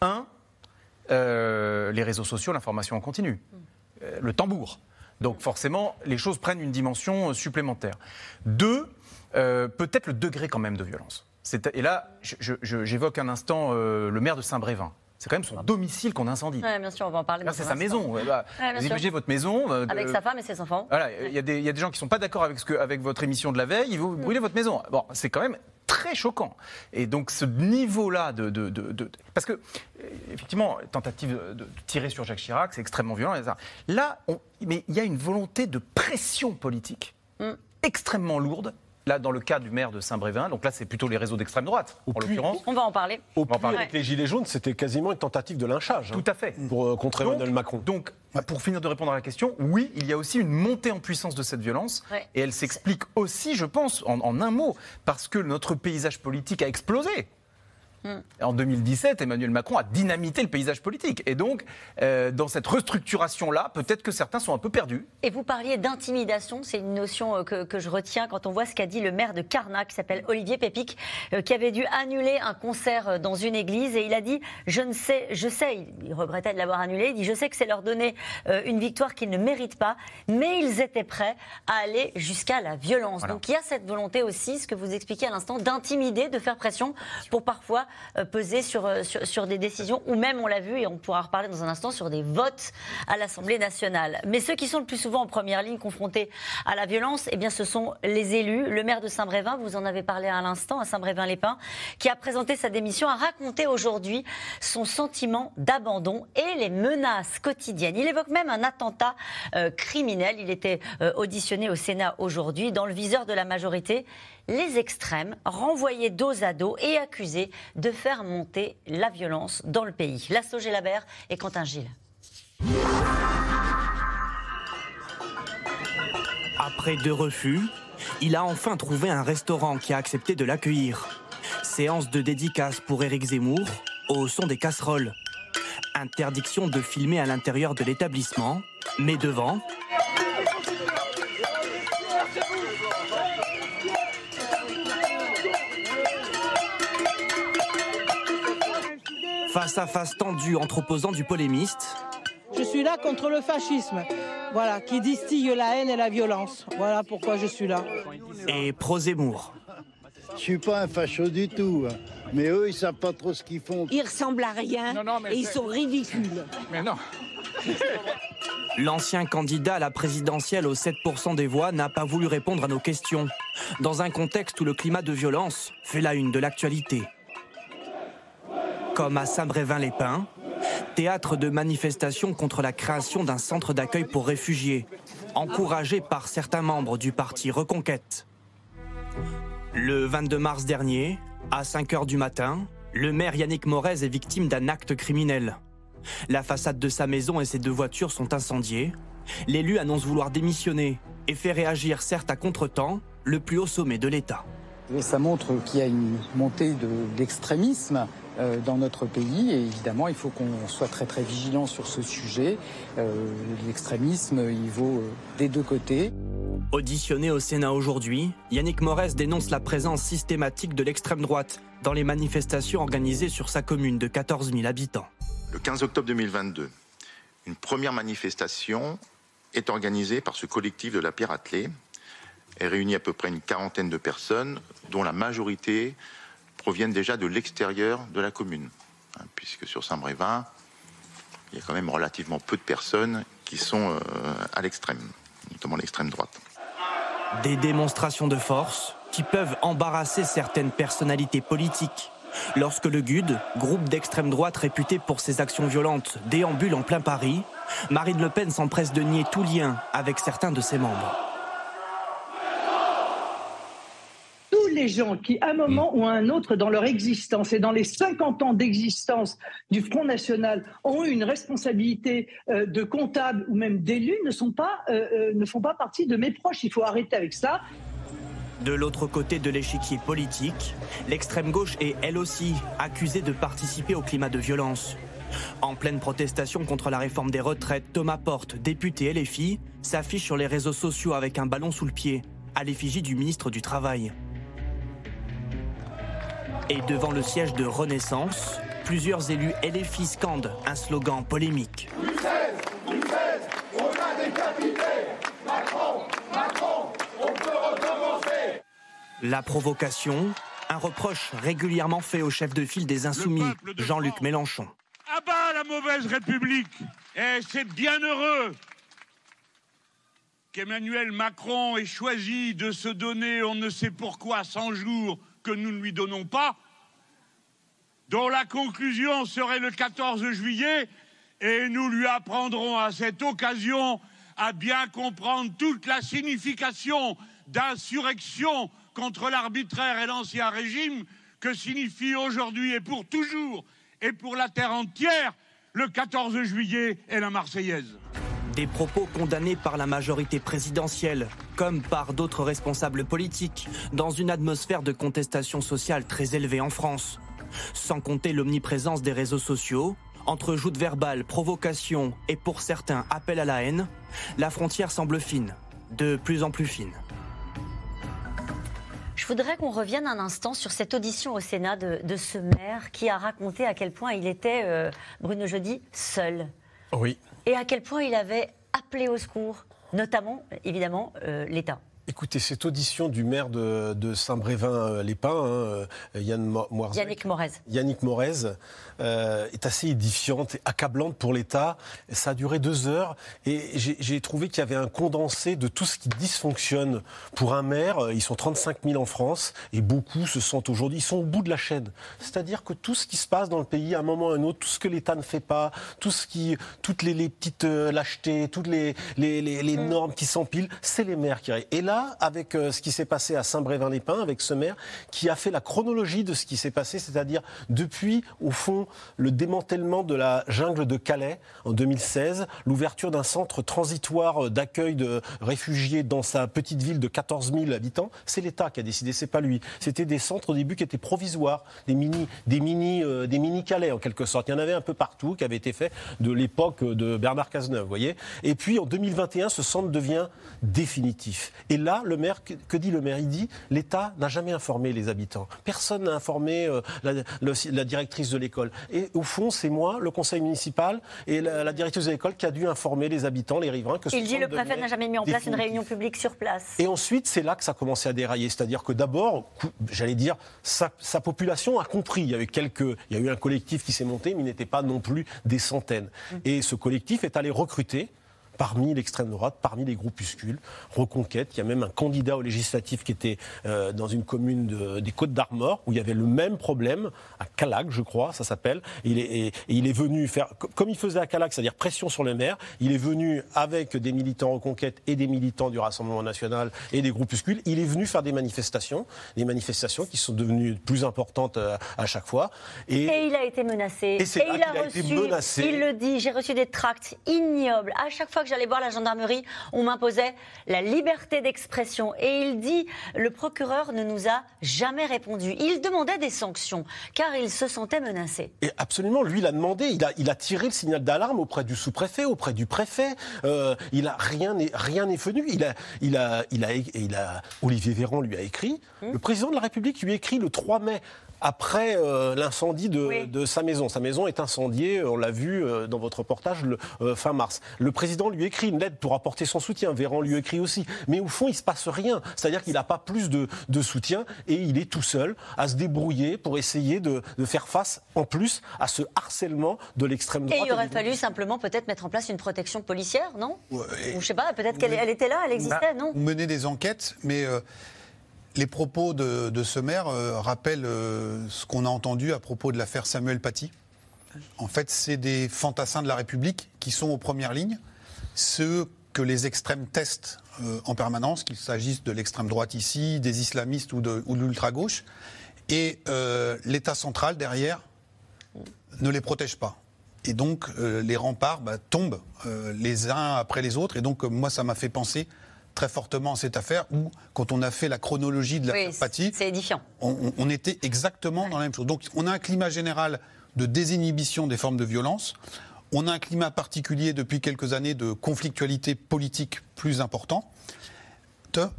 Un, euh, les réseaux sociaux, l'information en continu, Euh, le tambour. Donc forcément, les choses prennent une dimension euh, supplémentaire. Deux, euh, peut-être le degré quand même de violence. Et là, j'évoque un instant le maire de Saint-Brévin. C'est quand même son domicile qu'on incendie. Ouais, bien sûr, on va en parler. Là, dans c'est sa maison. Ouais, bah, Ouais, vous sûr. imaginez votre maison. euh, Avec sa femme et ses enfants. Voilà, il y, a des- il y a des gens qui ne sont pas d'accord avec, ce que- avec votre émission de la veille, ils vous Mm. brûlez votre maison. Bon, c'est quand même très choquant. Et donc ce niveau-là de, de- de- de- Parce que, euh, effectivement, tentative de, de tirer sur Jacques Chirac, c'est extrêmement violent. etc. Là, on- mais il y a une volonté de pression politique Mm. extrêmement lourde. Là, dans le cas du maire de Saint-Brévin, donc là, c'est plutôt les réseaux d'extrême droite, en l'occurrence. On va en parler. Au plus, avec les Gilets jaunes, c'était quasiment une tentative de lynchage. hein, Tout à fait. Pour euh, contrer Donc- Emmanuel Macron. Donc, pour finir de répondre à la question, oui, il y a aussi une montée en puissance de cette violence. Ouais. Et elle s'explique aussi, je pense, en, en un mot, parce que notre paysage politique a explosé. En 2017, Emmanuel Macron a dynamité le paysage politique. Et donc, euh, dans cette restructuration-là, peut-être que certains sont un peu perdus. Et vous parliez d'intimidation, c'est une notion euh, que, que je retiens quand on voit ce qu'a dit le maire de Carnac, qui s'appelle Olivier Pépic, euh, qui avait dû annuler un concert dans une église. Et il a dit Je ne sais, je sais, il regrettait de l'avoir annulé, il dit Je sais que c'est leur donner euh, une victoire qu'ils ne méritent pas, mais ils étaient prêts à aller jusqu'à la violence. Voilà. Donc il y a cette volonté aussi, ce que vous expliquez à l'instant, d'intimider, de faire pression pour parfois peser sur, euh, sur, sur des décisions, ou même, on l'a vu, et on pourra reparler dans un instant, sur des votes à l'Assemblée nationale. Mais ceux qui sont le plus souvent en première ligne confrontés à la violence, eh bien, ce sont les élus. Le maire de Saint-Brévin, vous en avez parlé à l'instant, à Saint-Brévin-les-Pins, qui a présenté sa démission, a raconté aujourd'hui son sentiment d'abandon et les menaces quotidiennes. Il évoque même un attentat euh, criminel. Il était euh, auditionné au Sénat aujourd'hui. Dans le viseur de la majorité, les extrêmes renvoyés dos à dos et accusés de faire monter la violence dans le pays. Lasso Gélabert et Quentin Gilles. Après deux refus, il a enfin trouvé un restaurant qui a accepté de l'accueillir. Séance de dédicace pour Éric Zemmour au son des casseroles. Interdiction de filmer à l'intérieur de l'établissement, mais devant, face à face tendu entre opposants du polémiste, Je suis là contre le fascisme, voilà, qui distille la haine et la violence. Voilà pourquoi je suis là. et pro Zemmour. Je suis pas un facho du tout, hein. mais eux, ils savent pas trop ce qu'ils font. Ils ressemblent à rien et ils sont ridicules. Mais non L'ancien candidat à la présidentielle aux 7% des voix n'a pas voulu répondre à nos questions, dans un contexte où le climat de violence fait la une de l'actualité. Comme à Saint-Brévin-les-Pins, théâtre de manifestations contre la création d'un centre d'accueil pour réfugiés, encouragé par certains membres du parti Reconquête. Le 22 mars dernier, à 5 heures du matin, le maire Yannick Morez est victime d'un acte criminel. La façade de sa maison et ses deux voitures sont incendiées. L'élu annonce vouloir démissionner et fait réagir, certes à contretemps, le plus haut sommet de l'État. Ça montre qu'il y a une montée de dans notre pays et évidemment il faut qu'on soit très très vigilant sur ce sujet. Euh, L'extrémisme il vaut euh, des deux côtés. Auditionné au Sénat aujourd'hui, Yannick Morez dénonce la présence systématique de l'extrême droite dans les manifestations organisées sur sa commune de 14 000 habitants. Le 15 octobre 2022, une première manifestation est organisée par ce collectif de la Pierre Attelée. Elle réunit à peu près une quarantaine de personnes, dont la majorité proviennent déjà de l'extérieur de la commune. Hein, Puisque sur Saint-Brévin, il y a quand même relativement peu de personnes qui sont euh, à l'extrême, notamment l'extrême droite. Des démonstrations de force qui peuvent embarrasser certaines personnalités politiques. Lorsque le GUD, groupe d'extrême droite réputé pour ses actions violentes, déambule en plein Paris, Marine Le Pen s'empresse de nier tout lien avec certains de ses membres. Tous les gens qui, à un moment ou à un autre dans leur existence et dans les 50 ans d'existence du Front National, ont eu une responsabilité euh, de comptable ou même d'élu ne, sont euh, euh, ne font pas partie de mes proches. Il faut arrêter avec ça. De l'autre côté de l'échiquier politique, l'extrême gauche est elle aussi accusée de participer au climat de violence. En pleine protestation contre la réforme des retraites, Thomas Porte, député LFI, s'affiche sur les réseaux sociaux avec un ballon sous le pied, à l'effigie du ministre du Travail. Et devant le siège de Renaissance, plusieurs élus LFI scandent un slogan polémique. La provocation, un reproche régulièrement fait au chef de file des Insoumis, Jean-Luc Mélenchon. À bas la mauvaise République Et c'est bien heureux qu'Emmanuel Macron ait choisi de se donner on ne sait pourquoi 100 jours nous ne lui donnons pas, dont la conclusion serait le 14 juillet, et nous lui apprendrons à cette occasion à bien comprendre toute la signification d'insurrection contre l'arbitraire et l'ancien régime que signifie aujourd'hui et pour toujours et pour la terre entière le 14 juillet et la Marseillaise. Des propos condamnés par la majorité présidentielle, comme par d'autres responsables politiques, dans une atmosphère de contestation sociale très élevée en France. Sans compter l'omniprésence des réseaux sociaux, entre joutes verbales, provocations et pour certains appel à la haine, la frontière semble fine, de plus en plus fine. Je voudrais qu'on revienne un instant sur cette audition au Sénat de, ce maire qui a raconté à quel point il était, euh, Bruno Jeudi, seul. Oui. Et à quel point il avait appelé au secours, notamment, évidemment, euh, l'État. Écoutez, cette audition du maire de, Saint-Brévin-les-Pins, hein, euh, Yann Yannick Morez, Yannick Morez euh, est assez édifiante et accablante pour l'État. Ça a duré deux heures et j'ai trouvé qu'il y avait un condensé de tout ce qui dysfonctionne pour un maire. Ils sont 35 000 en France et beaucoup se sentent aujourd'hui, ils sont au bout de la chaîne. C'est-à-dire que tout ce qui se passe dans le pays, à un moment ou à un autre, tout ce que l'État ne fait pas, tout ce qui, toutes les, petites euh, lâchetés, toutes les, les, les mm. normes qui s'empilent, c'est les maires qui Et là, avec euh, ce qui s'est passé à Saint-Brévin-les-Pins, avec ce maire qui a fait la chronologie de ce qui s'est passé, c'est-à-dire depuis, au fond, le démantèlement de la jungle de Calais en 2016, l'ouverture d'un centre transitoire euh, d'accueil de réfugiés dans sa petite ville de 14 000 habitants. C'est l'État qui a décidé, c'est pas lui. C'était des centres au début qui étaient provisoires, des mini, des mini, euh, des mini Calais en quelque sorte. Il y en avait un peu partout qui avaient été faits de l'époque de Bernard Cazeneuve, vous voyez. Et puis en 2021, ce centre devient définitif. Et là, le maire, que, dit le maire? Il dit l'État n'a jamais informé les habitants. Personne n'a informé euh, la, directrice de l'école. Et au fond, c'est moi, le conseil municipal et la, directrice de l'école qui a dû informer les habitants, les riverains. Que Il dit le préfet n'a jamais mis en place une réunion publique sur place. Et ensuite, c'est là que ça a commencé à dérailler. C'est-à-dire que d'abord, j'allais dire, sa, population a compris. Il y, a eu quelques, il y a eu un collectif qui s'est monté, mais il n'était pas non plus des centaines. Mmh. Et ce collectif est allé recruter parmi l'extrême droite, parmi les groupuscules. Reconquête, il y a même un candidat au législatif qui était euh, dans une commune des Côtes d'Armor où il y avait le même problème, à Calac, je crois, ça s'appelle. Et, et, il est venu faire, comme il faisait à Calac, c'est-à-dire pression sur le maire, il est venu avec des militants Reconquête et des militants du Rassemblement national et des groupuscules, il est venu faire des manifestations, des manifestations qui sont devenues plus importantes euh, à chaque fois. Et, il a été menacé. Et, il, a, reçu, menacé. il le dit, j'ai reçu des tracts ignobles. À chaque fois que j'allais voir la gendarmerie, on m'imposait la liberté d'expression. Et il dit, le procureur ne nous a jamais répondu. Il demandait des sanctions, car il se sentait menacé. Et absolument, lui, il a demandé, il a, il a tiré le signal d'alarme auprès du sous-préfet, auprès du préfet. Euh, il a rien n'est rien n'est venu. Il a, il a, il a, il a, Olivier Véran lui a écrit. Hum. Le président de la République lui a écrit le 3 mai après euh, l'incendie de, sa maison. Sa maison est incendiée, on l'a vu euh, dans votre reportage le, euh, fin mars. Le président lui écrit une lettre pour apporter son soutien. Véran lui écrit aussi. Mais au fond, il ne se passe rien. C'est-à-dire qu'il n'a pas plus de, soutien et il est tout seul à se débrouiller pour essayer de, faire face en plus à ce harcèlement de l'extrême droite. Et il aurait fallu simplement peut-être mettre en place une protection policière, non? Ou je sais pas, peut-être qu'elle elle était là, elle existait, non? Mener des enquêtes, mais les propos de, ce maire euh, rappellent euh, ce qu'on a entendu à propos de l'affaire Samuel Paty. En fait, c'est des fantassins de la République qui sont aux premières lignes, ceux que les extrêmes testent euh, en permanence, qu'il s'agisse de l'extrême droite ici, des islamistes ou de, l'ultra-gauche. Et l'État central, derrière, ne les protège pas. Et donc, les remparts bah, tombent les uns après les autres. Et donc, moi, ça m'a fait penser très fortement cette affaire où, quand on a fait la chronologie de la oui, c'est édifiant. On, était exactement dans la même chose. Donc, on a un climat général de désinhibition des formes de violence. On a un climat particulier depuis quelques années de conflictualité politique plus important.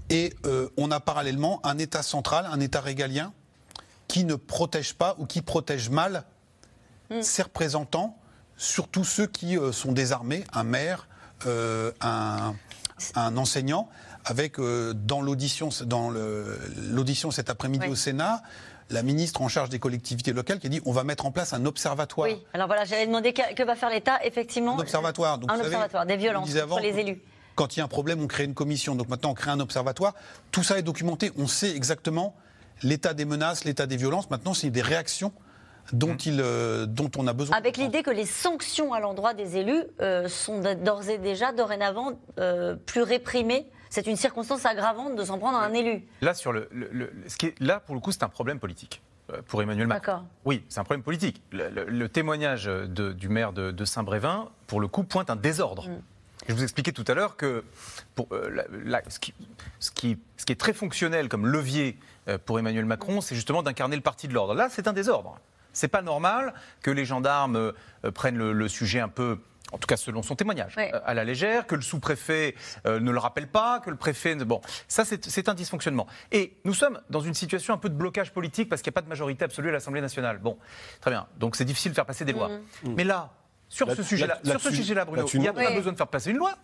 Et euh, on a parallèlement un État central, un État régalien, qui ne protège pas ou qui protège mal mm. ses représentants, surtout ceux qui euh, sont désarmés, un maire, euh, un, un enseignant avec euh, dans l'audition dans le- l'audition cet après-midi au Sénat la ministre en charge des collectivités locales qui a dit on va mettre en place un observatoire. Oui, alors voilà, j'allais demander que, que va faire l'État, effectivement. Un observatoire. Donc, un vous savez, observatoire, des violences contre les élus. Quand il y a un problème, on crée une commission. Donc maintenant, on crée un observatoire. Tout ça est documenté. On sait exactement l'état des menaces, l'état des violences. Maintenant, c'est des réactions dont, il, euh, dont on a besoin. Avec l'idée que les sanctions à l'endroit des élus euh, sont d'ores et déjà, dorénavant, euh, plus réprimées. C'est une circonstance aggravante de s'en prendre à un élu. Là, sur le, le- le- ce qui est, là, pour le coup, c'est un problème politique pour Emmanuel Macron. D'accord. Oui, c'est un problème politique. Le, le- le témoignage de- du maire de, de Saint-Brévin, pour le coup, pointe un désordre. Mm. Je vous expliquais tout à l'heure que pour, euh, la- la- ce, qui, ce qui- ce qui est très fonctionnel comme levier euh, pour Emmanuel Macron, c'est justement d'incarner le parti de l'ordre. Là, c'est un désordre. C'est pas normal que les gendarmes euh, euh, prennent le, le sujet un peu. En tout cas, selon son témoignage, Ouais. euh, à la légère, que le sous-préfet euh, ne le rappelle pas, que le préfet. ne- Bon, ça, c'est c'est un dysfonctionnement. Et nous sommes dans une situation un peu de blocage politique parce qu'il n'y a pas de majorité absolue à l'Assemblée nationale. Bon, très bien. Donc, c'est difficile de faire passer des lois. Mhm. Mais là, sur ce sujet-là, là- sur ce là-dessus- sujet-là, Bruno, il n'y a pas Oui. besoin de faire passer une loi.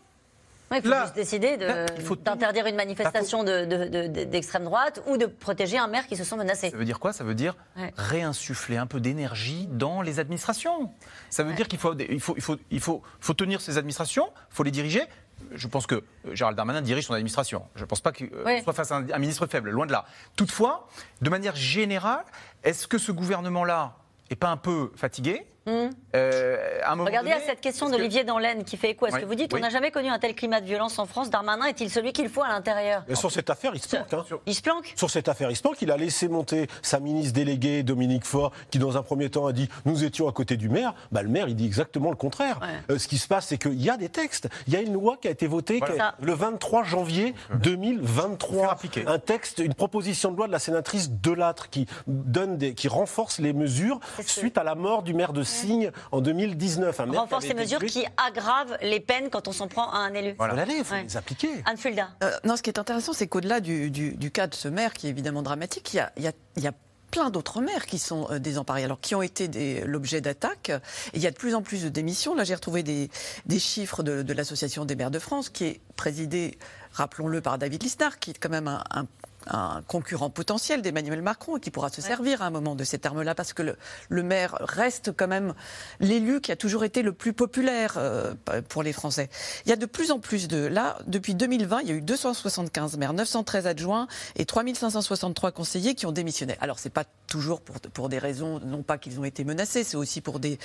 Il faut Là- juste décider de- d'interdire une manifestation de- de- d'extrême droite ou de protéger un maire qui se sent menacé. Ça veut dire quoi? Ça veut dire Ouais. réinsuffler un peu d'énergie dans les administrations. Ça veut dire qu'il faut, il faut, il faut, il faut, faut tenir ces administrations, il faut les diriger. Je pense que euh, Gérald Darmanin dirige son administration. Je ne pense pas qu'il euh, soit face à un, un ministre faible, loin de là. Toutefois, de manière générale, est-ce que ce gouvernement-là n'est pas un peu fatigué? Hmm. Euh, à un moment Regardez donné, à cette question que- d'Olivier Danlaine qui fait écho à ce Oui, que vous dites. oui. On n'a jamais connu un tel climat de violence en France. Darmanin est-il celui qu'il faut à l'intérieur sur cette affaire, il se planque. hein. Il se planque Sur cette affaire, il se planque. Il a laissé monter sa ministre déléguée, Dominique Faure, qui dans un premier temps a dit nous étions à côté du maire. Bah, le maire, il dit exactement le contraire. Euh, ce qui se passe, c'est qu'il y a des textes. Il y a une loi qui a été votée Voilà. le 23 janvier 2023. Un texte, une proposition de loi de la sénatrice Delattre qui, donne des, qui renforce les mesures suite à la mort du maire de Signe en 2019. Un renforce les mesures qui aggravent les peines quand on s'en prend à un élu. Voilà. Allez, il faut Ouais. les appliquer. Anne Fulda. Euh, non, ce qui est intéressant, c'est qu'au-delà du, du- du cas de ce maire, qui est évidemment dramatique, il y a, il y a- il y a plein d'autres maires qui sont euh, désemparés, alors qui ont été l'objet d'attaques. Il y a de plus en plus de démissions. Là, j'ai retrouvé des, des chiffres de, de l'Association des maires de France, qui est présidée, rappelons-le, par David Lisnard, qui est quand même un, un- un concurrent potentiel d'Emmanuel Macron et qui pourra se servir à un moment de ces termes-là parce que le, le maire reste quand même l'élu qui a toujours été le plus populaire euh, pour les Français. Il y a de plus en plus de... Là, depuis 2020, il y a eu 275 maires, 913 adjoints et 3563 conseillers qui ont démissionné. Alors, c'est pas toujours pour, pour des raisons, non pas qu'ils ont été menacés, c'est aussi pour des,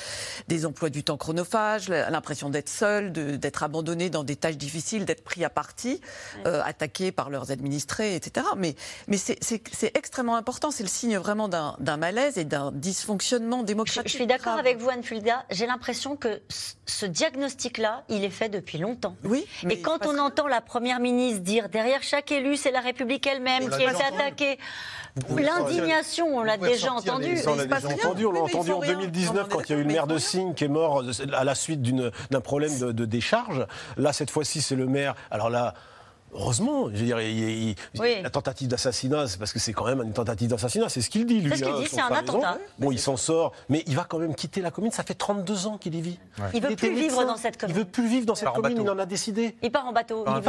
des emplois du temps chronophages, l'impression d'être seuls, de- d'être abandonnés dans des tâches difficiles, d'être pris à partie, euh, attaqués par leurs administrés, etc. Mais, mais c'est- extrêmement important, c'est le signe vraiment d'un malaise et d'un dysfonctionnement démocratique. je suis d'accord avec vous, Anne Fulda. J'ai l'impression que ce- diagnostic-là, il est fait depuis longtemps. Oui. mais Et quand on que- entend la Première ministre dire derrière chaque élu, c'est la République elle-même qui est attaquée, l'indignation, on l'a déjà entendu. on l'a déjà entendu. On l'a en rien. 2019 Non, on est quand il y a eu le maire de. Signe qui est mort à la suite d'un problème de, de décharge. Là, cette fois-ci, c'est le maire. Alors là. Heureusement, je veux dire, il- il- il- Oui. la tentative d'assassinat, c'est parce que c'est quand même une tentative d'assassinat, c'est ce qu'il dit, lui. C'est ce qu'il hein, dit, c'est un maison. attentat. Bon, il s'en sort, mais il va quand même quitter la commune. Ça fait 32 ans qu'il y vit. Il veut était plus vivre dans cette commune. Il veut plus vivre dans cette part commune. bateau. Il en a décidé. Il part en bateau. Il ouais,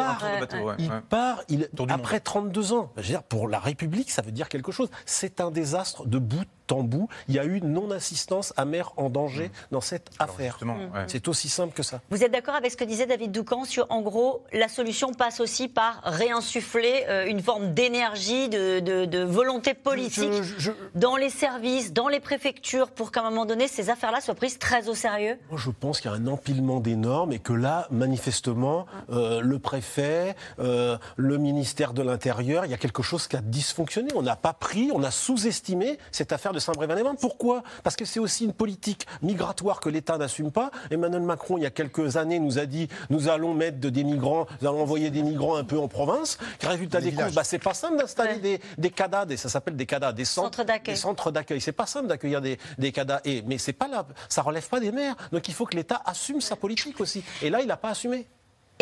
part, il, du après 32 ans. Je veux dire, pour la République, ça veut dire quelque chose. C'est un désastre de bout en bout. Il y a eu non-assistance à en danger dans cette affaire. Mm. ouais. C'est aussi simple que ça. Vous êtes d'accord avec ce que disait David Doucan sur, en gros, la solution passe aussi par réinsuffler euh, une forme d'énergie, de, de- de volonté politique Je- je- dans les services, dans les préfectures, pour qu'à un moment donné, ces affaires-là soient prises très au sérieux? Moi, je pense qu'il y a un empilement des normes et que là, manifestement, euh, le préfet, euh, le ministère de l'Intérieur, il y a quelque chose qui a dysfonctionné. On n'a pas pris, on a sous-estimé cette affaire de Saint-Brévin-les-Bains. Pourquoi? Parce que c'est aussi une politique migratoire que l'État n'assume pas. Emmanuel Macron, il y a quelques années, nous a dit nous allons mettre de- des migrants, nous allons envoyer des migrants un peu en province. Résultat Des des, courses, bah, c'est pas simple d'installer Ouais. des, des CADA, et ça s'appelle des CADA, des centres, d'accueil. des centres d'accueil. C'est pas simple d'accueillir des, des CADA. Et, mais c'est pas là, ça relève pas des maires. Donc il faut que l'État assume sa politique aussi. Et là, il n'a pas assumé.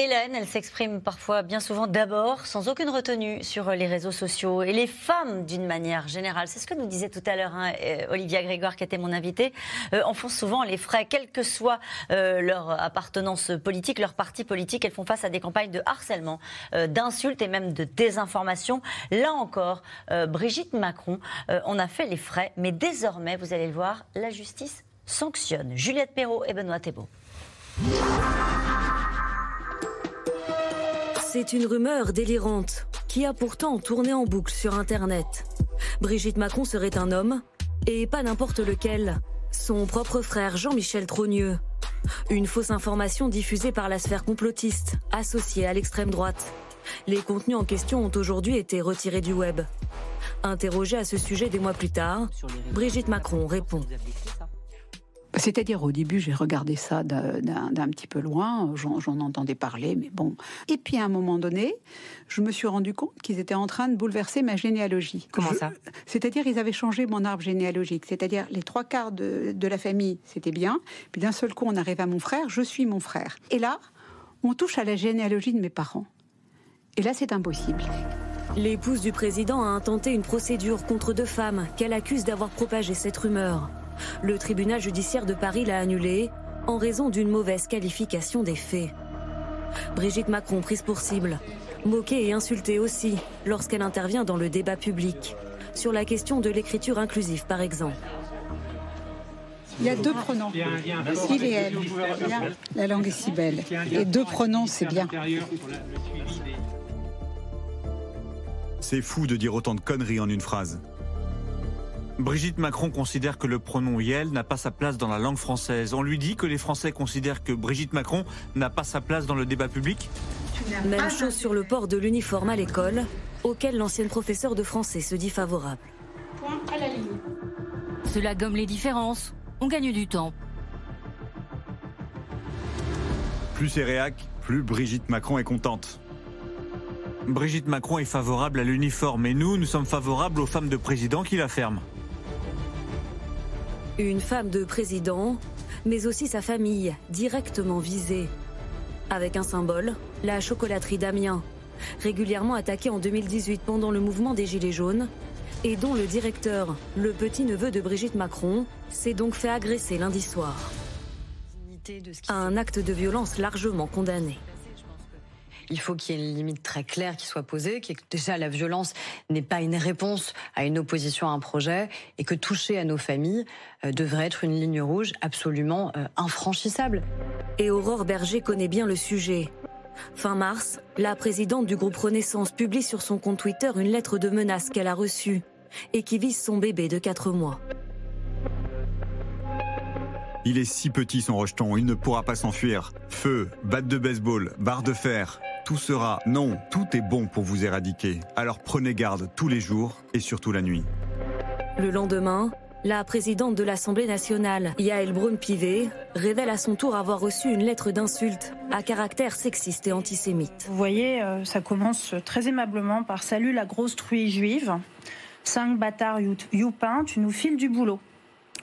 Et la haine, elle s'exprime parfois, bien souvent, d'abord, sans aucune retenue sur les réseaux sociaux. Et les femmes, d'une manière générale, c'est ce que nous disait tout à l'heure hein, euh, Olivia Grégoire, qui était mon invitée, euh, en font souvent les frais, quelle que soit euh, leur appartenance politique, leur parti politique. Elles font face à des campagnes de harcèlement, d'insultes et même de désinformation. Là encore, Brigitte Macron on a fait les frais, mais désormais, vous allez le voir, la justice sanctionne. Juliette Perrault et Benoît Thébault. C'est une rumeur délirante qui a pourtant tourné en boucle sur Internet. Brigitte Macron serait un homme, et pas n'importe lequel. Son propre frère Jean-Michel Trogneux. Une fausse information diffusée par la sphère complotiste, associée à l'extrême droite. Les contenus en question ont aujourd'hui été retirés du web. Interrogée à ce sujet des mois plus tard, Brigitte Macron répond. C'est-à-dire au début, j'ai regardé ça d'un petit peu loin, j'en entendais parler, mais bon. Et puis à un moment donné, je me suis rendu compte qu'ils étaient en train de bouleverser ma généalogie. Comment ça? C'est-à-dire ils avaient changé mon arbre généalogique. C'est-à-dire les trois quarts de, de la famille, c'était bien. Puis d'un seul coup, on arrive à mon frère, je suis mon frère. Et là, on touche à la généalogie de mes parents. Et là, c'est impossible. L'épouse du président a intenté une procédure contre deux femmes qu'elle accuse d'avoir propagé cette rumeur. Le tribunal judiciaire de Paris l'a annulée en raison d'une mauvaise qualification des faits. Brigitte Macron prise pour cible, moquée et insultée aussi lorsqu'elle intervient dans le débat public, sur la question de l'écriture inclusive par exemple. Il y a deux pronoms, il et elle. La langue est si belle. Et deux pronoms, c'est bien. C'est fou de dire autant de conneries en une phrase. Brigitte Macron considère que le pronom Yel n'a pas sa place dans la langue française. On lui dit que les Français considèrent que Brigitte Macron n'a pas sa place dans le débat public Même chose sur le port de l'uniforme à l'école, auquel l'ancienne professeure de français se dit favorable. Point à la ligne. Cela gomme les différences. On gagne du temps. Plus c'est réac, plus Brigitte Macron est contente. Brigitte Macron est favorable à l'uniforme et nous, nous sommes favorables aux femmes de président qui la ferment. Une femme de président, mais aussi sa famille, directement visée. Avec un symbole, la chocolaterie d'Amiens, régulièrement attaquée en 2018 pendant le mouvement des Gilets jaunes, et dont le directeur, le petit-neveu de Brigitte Macron, s'est donc fait agresser lundi soir. Un acte de violence largement condamné il faut qu'il y ait une limite très claire qui soit posée, que déjà la violence n'est pas une réponse à une opposition à un projet et que toucher à nos familles euh, devrait être une ligne rouge absolument euh, infranchissable. Et Aurore Berger connaît bien le sujet. Fin mars, la présidente du groupe Renaissance publie sur son compte Twitter une lettre de menace qu'elle a reçue et qui vise son bébé de 4 mois. Il est si petit son rejeton, il ne pourra pas s'enfuir. Feu, batte de baseball, barre de fer, tout sera non, tout est bon pour vous éradiquer. Alors prenez garde tous les jours et surtout la nuit. Le lendemain, la présidente de l'Assemblée nationale, Yael Braun-Pivet, révèle à son tour avoir reçu une lettre d'insulte à caractère sexiste et antisémite. Vous voyez, euh, ça commence très aimablement par Salut la grosse truie juive. Cinq bâtards youpins, tu nous files du boulot.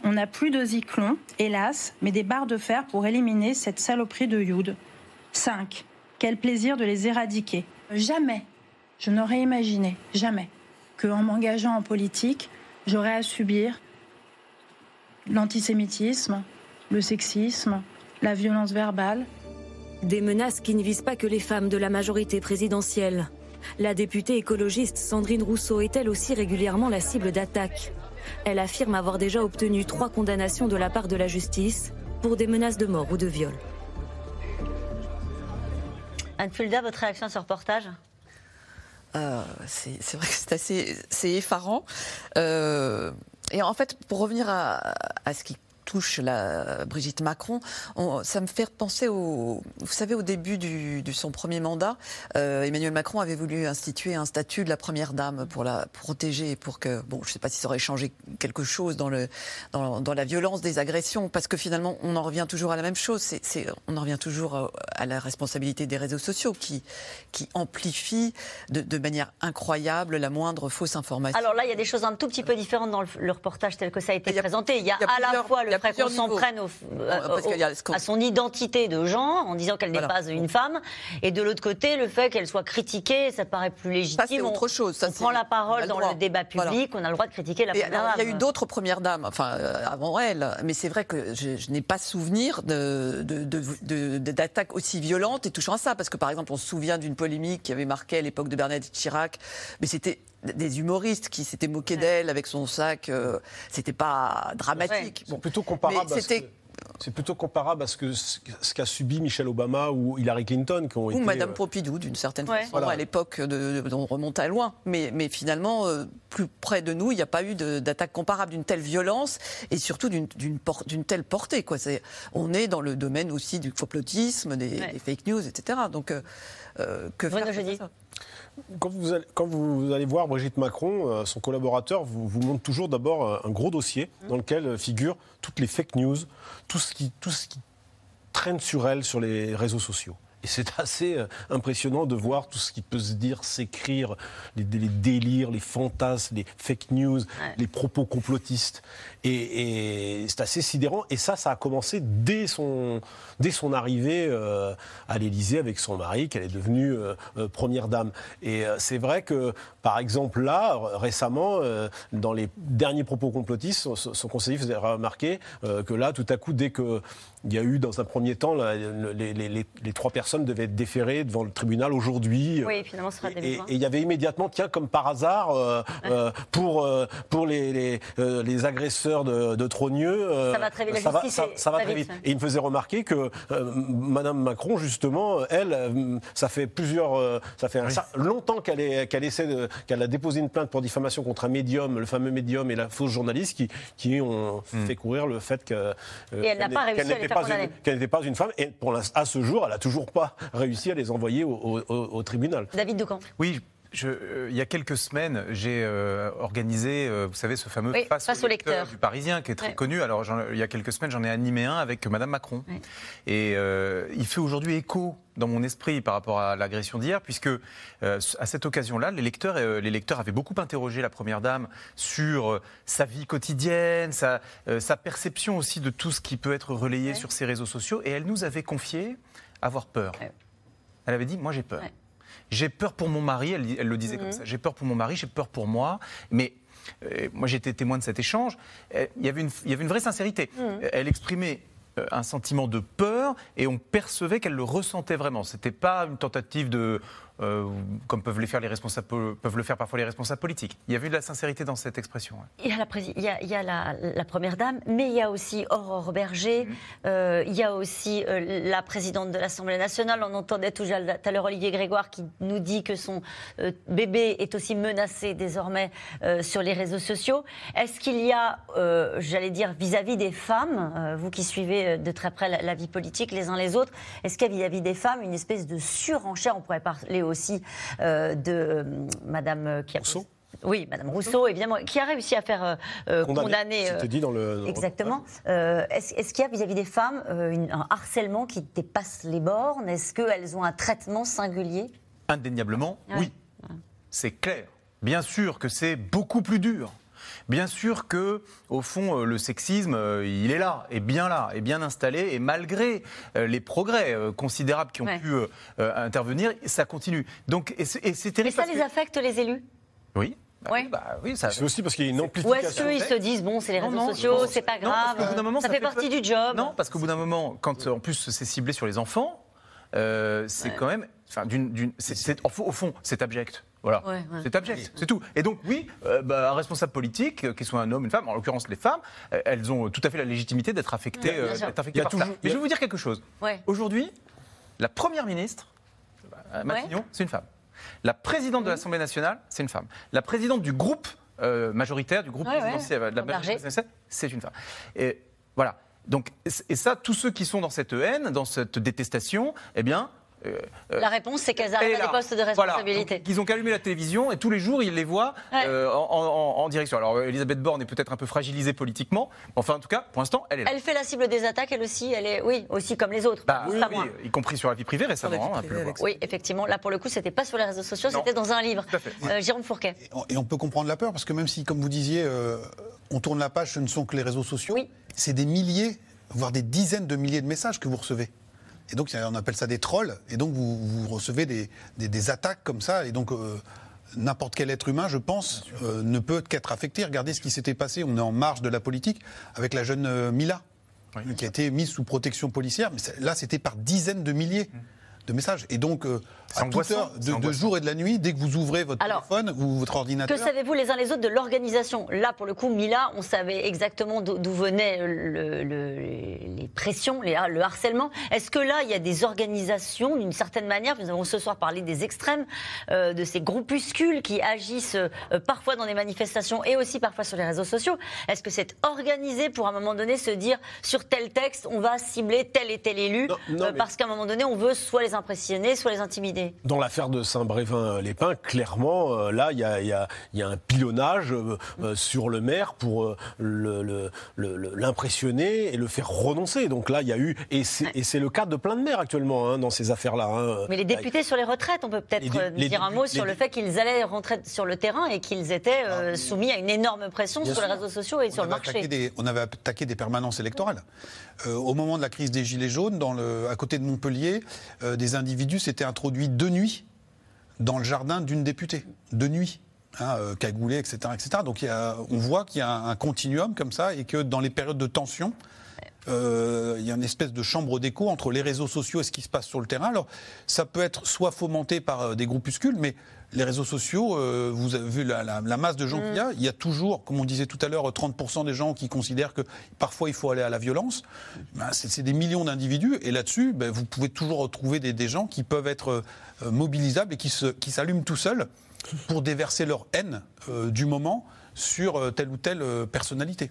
On n'a plus de zyklon, hélas, mais des barres de fer pour éliminer cette saloperie de Youd. 5. Quel plaisir de les éradiquer. Jamais, je n'aurais imaginé, jamais, qu'en m'engageant en politique, j'aurais à subir l'antisémitisme, le sexisme, la violence verbale. Des menaces qui ne visent pas que les femmes de la majorité présidentielle. La députée écologiste Sandrine Rousseau est elle aussi régulièrement la cible d'attaques? Elle affirme avoir déjà obtenu trois condamnations de la part de la justice pour des menaces de mort ou de viol. Anne Fulda, votre réaction à ce reportage? Euh, c'est vrai que c'est assez effarant. Euh, et en fait, pour revenir à, à ce qui touche la Brigitte Macron, ça me fait penser au, vous savez, au début de son premier mandat, euh, Emmanuel Macron avait voulu instituer un statut de la première dame pour la protéger, pour que, bon, je ne sais pas si ça aurait changé quelque chose dans le, dans, la violence des agressions, parce que finalement, on en revient toujours à la même chose. On en revient toujours à la responsabilité des réseaux sociaux qui, qui amplifient de, manière incroyable la moindre fausse information. Alors là, il y a des choses un tout petit peu différentes dans le, reportage tel que ça a été présenté. Il y a, à la fois le qu'on plusieurs s'en prenne au- euh, qu'on- à son identité de genre, en disant qu'elle n'est Voilà. pas une femme, et de l'autre côté, le fait qu'elle soit critiquée, ça paraît plus légitime. Ça, c'est On- autre chose. Ça, on prend la parole le dans le débat Voilà. public, on a le droit de critiquer la Et première alors, il y a eu dame. d'autres premières dames, enfin euh, avant elle, mais c'est vrai que je, je n'ai pas souvenir de, de- de- de- de- d'attaques aussi violentes et touchant à ça, parce que par exemple, on se souvient d'une polémique qui avait marqué à l'époque de Bernadette Chirac, mais c'était des humoristes qui s'étaient moqués d'elle avec son sac. euh, c'était pas dramatique. C'est plutôt comparable. Mais à ce c'était- que- C'est plutôt comparable à ce que ce qu'a subi Michelle Obama ou Hillary Clinton, qui ont Ou été. Madame euh, Pompidou, d'une certaine Ouais. façon, Voilà. à l'époque, de, de- on remonte à loin. Mais, mais finalement, euh, plus près de nous, il n'y a pas eu de- d'attaque comparable d'une telle violence et surtout d'une d'une por- d'une telle portée. Quoi. C'est- On est dans le domaine aussi du complotisme, des, Ouais. des fake news, etc. Donc, euh, euh, que faire Quand vous, allez, quand vous allez voir Brigitte Macron, euh, son collaborateur vous, vous montre toujours d'abord un, gros dossier dans lequel euh, figurent toutes les fake news, tout ce qui, tout ce qui traîne sur elle sur les réseaux sociaux. Et c'est assez euh, impressionnant de voir tout ce qui peut se dire, s'écrire, les, les délires, les fantasmes, les fake news, les propos complotistes. Et, et c'est assez sidérant. Et ça, ça a commencé dès son, dès son arrivée euh, à l'Élysée avec son mari, qu'elle est devenue euh, euh, première dame. Et c'est vrai que, par exemple, là, récemment, dans les derniers propos complotistes, son, son conseiller faisait remarquer que là, tout à coup, dès que il y a eu, dans un premier temps, les, les- les- les trois personnes devaient être déférées devant le tribunal aujourd'hui. Oui, finalement, ce sera début Et et il y avait immédiatement, tiens, comme par hasard, euh, euh, pour, euh, pour les, les, euh, les agresseurs de, de Trogneux. euh, Ça va très vite, ça va, ça- va très vite. Et il me faisait remarquer que euh, Madame Macron, justement, elle, ça fait plusieurs, euh, ça fait un longtemps qu'elle est, qu'elle essaie de, qu'elle a déposé une plainte pour diffamation contre un médium, le fameux médium et la fausse journaliste qui, qui ont fait courir le fait que euh, Et elle n'a pas réussi à les faire pas condamner. une- qu'elle n'était pas une femme. Et pour à ce jour, elle a toujours pas réussi à les envoyer au, au- au- au tribunal. David Ducamp. Oui, je- euh, il y a quelques semaines, j'ai euh, organisé, euh, vous savez, ce fameux Oui, face, face au lecteur lecteur. du Parisien, qui est très Ouais. connu. Alors, il y a quelques semaines, j'en ai animé un avec Madame Macron. Et il fait aujourd'hui écho dans mon esprit par rapport à l'agression d'hier, puisque euh, à cette occasion-là, les lecteurs, euh, les lecteurs avaient beaucoup interrogé la Première Dame sur euh, sa vie quotidienne, sa, sa perception aussi de tout ce qui peut être relayé sur ses réseaux sociaux, et elle nous avait confié avoir peur. Elle avait dit, moi j'ai peur. J'ai peur pour mon mari, elle, elle le disait Mhm. comme ça. J'ai peur pour mon mari, j'ai peur pour moi. Mais euh, moi, j'étais témoin de cet échange. Euh, Il y avait une, il y avait une vraie sincérité. Mhm. Euh, Elle exprimait euh, un sentiment de peur et on percevait qu'elle le ressentait vraiment. C'était pas une tentative de, euh, comme peuvent, les faire les responsables, peuvent le faire parfois les responsables politiques. Il y avait de la sincérité dans cette expression. Il y a, la, prési- il y a, il y a la, la première dame, mais il y a aussi Aurore Berger, euh, il y a aussi euh, la présidente de l'Assemblée nationale. On entendait tout à l'heure Olivier Grégoire qui nous dit que son bébé est aussi menacé désormais sur les réseaux sociaux. Est-ce qu'il y a, j'allais dire, vis-à-vis des femmes, vous qui suivez de très près la, la vie politique les uns les autres, est-ce qu'il y a vis-à-vis des femmes une espèce de surenchère? On pourrait parler aussi euh, de euh, Madame euh, qui oui, Madame Rousseau, évidemment, qui a réussi à faire euh, condamner. c'était dit dans le- dans Exactement. Euh, Est-ce qu'il y a vis-à-vis des femmes euh, une- un harcèlement qui dépasse les bornes? Est-ce qu'elles ont un traitement singulier? Indéniablement, Ouais. oui. C'est clair. Bien sûr que c'est beaucoup plus dur. Bien sûr que, au fond, euh, le sexisme, euh, il est là, est bien là, est bien installé, et malgré euh, les progrès considérables qui ont Ouais. pu intervenir, ça continue. Donc, et c'est c'est Et terrible. ça les que- affecte les élus? Oui. Oui. Bah oui, ça. C'est aussi parce qu'il y a une Ou amplification. est-ce qu'ils se disent, bon, c'est les Non, réseaux non, sociaux, non, c'est pas non, parce grave, qu'au bout d'un moment, ça, fait partie du job Non, parce qu'au bout d'un moment, quand en plus c'est ciblé sur les enfants, euh, c'est quand même. Enfin, d'une, au fond, c'est abject. Voilà. Ouais, ouais. C'est abject, c'est tout. Et donc, oui, euh, bah, un responsable politique, euh, qu'il soit un homme, une femme, en l'occurrence les femmes, euh, elles ont tout à fait la légitimité d'être affectées, euh, d'être affectées ça. Mais je vais vous dire quelque chose. Ouais. Aujourd'hui, la première ministre, euh, Matignon, c'est une femme. La présidente de l'Assemblée nationale, c'est une femme. La présidente du groupe euh, majoritaire, du groupe présidentiel de la majorité c'est une femme. Et voilà. Donc, et ça, tous ceux qui sont dans cette haine, dans cette détestation, eh bien, la réponse, c'est qu'elles arrivent à des postes de responsabilité. ils ont qu'allumé la télévision et tous les jours, ils les voient euh, en, direction. Alors, Elisabeth Borne est peut-être un peu fragilisée politiquement, enfin, en tout cas, pour l'instant, elle est là. Elle fait la cible des attaques, elle aussi, elle est, oui, aussi comme les autres. Bah, oui, y compris sur la vie privée récemment. Hein, oui, effectivement. Là, pour le coup, c'était pas sur les réseaux sociaux, c'était dans un livre. Euh, Jérôme Fourquet. Et on, peut comprendre la peur, parce que même si, comme vous disiez, euh, on tourne la page, ce ne sont que les réseaux sociaux, c'est des milliers, voire des dizaines de milliers de messages que vous recevez. Et donc, on appelle ça des trolls. Et donc, vous, recevez des, attaques comme ça. Et donc, euh, n'importe quel être humain, je pense, euh, ne peut qu'être affecté. Regardez ce qui s'était passé. On est en marge de la politique avec la jeune euh, Mila, qui a été mise sous protection policière. Mais là, c'était par dizaines de milliers. Mmh de messages. Et donc, euh, à toute heure de, jour et de la nuit, dès que vous ouvrez votre téléphone ou votre ordinateur. Que savez-vous les uns les autres de l'organisation? Là, pour le coup, Mila, on savait exactement d'où venaient le, les pressions, les, le harcèlement. Est-ce que là, il y a des organisations, d'une certaine manière Nous avons ce soir parlé des extrêmes, euh, de ces groupuscules qui agissent euh, parfois dans des manifestations et aussi parfois sur les réseaux sociaux? Est-ce que c'est organisé pour à un moment donné se dire sur tel texte, on va cibler tel et tel élu Parce qu'à un moment donné, on veut soit les impressionner, soit les intimider. Dans l'affaire de Saint-Brévin-les-Pins, clairement, euh, là, il y, a, un pilonnage euh, euh, sur le maire pour l'impressionner et le faire renoncer. Donc là, il y a eu, et c'est le cas de plein de maires actuellement hein, dans ces affaires-là. Hein. Mais les députés sur les retraites, on peut peut-être dire un mot sur le fait qu'ils allaient rentrer sur le terrain et qu'ils étaient ah, soumis à une énorme pression sur les réseaux sociaux et sur le marché. on avait attaqué des permanences électorales. au moment de la crise des Gilets jaunes, dans le, à côté de Montpellier, des individus s'étaient introduits de nuit dans le jardin d'une députée, de nuit. Hein, euh, cagoulé, etc., etc. Donc on voit qu'il y a un continuum comme ça et que dans les périodes de tension, euh, il y a une espèce de chambre d'écho entre les réseaux sociaux et ce qui se passe sur le terrain. Alors, ça peut être soit fomenté par euh, des groupuscules, mais les réseaux sociaux, euh, vous avez vu la, masse de gens qu'il y a, mm. il y a toujours, comme on disait tout à l'heure, 30% des gens qui considèrent que parfois il faut aller à la violence. Ben, c'est des millions d'individus, et là-dessus, ben, vous pouvez toujours retrouver des, gens qui peuvent être euh, mobilisables et qui s'allument tout seuls pour déverser leur haine euh, du moment sur telle ou telle personnalité.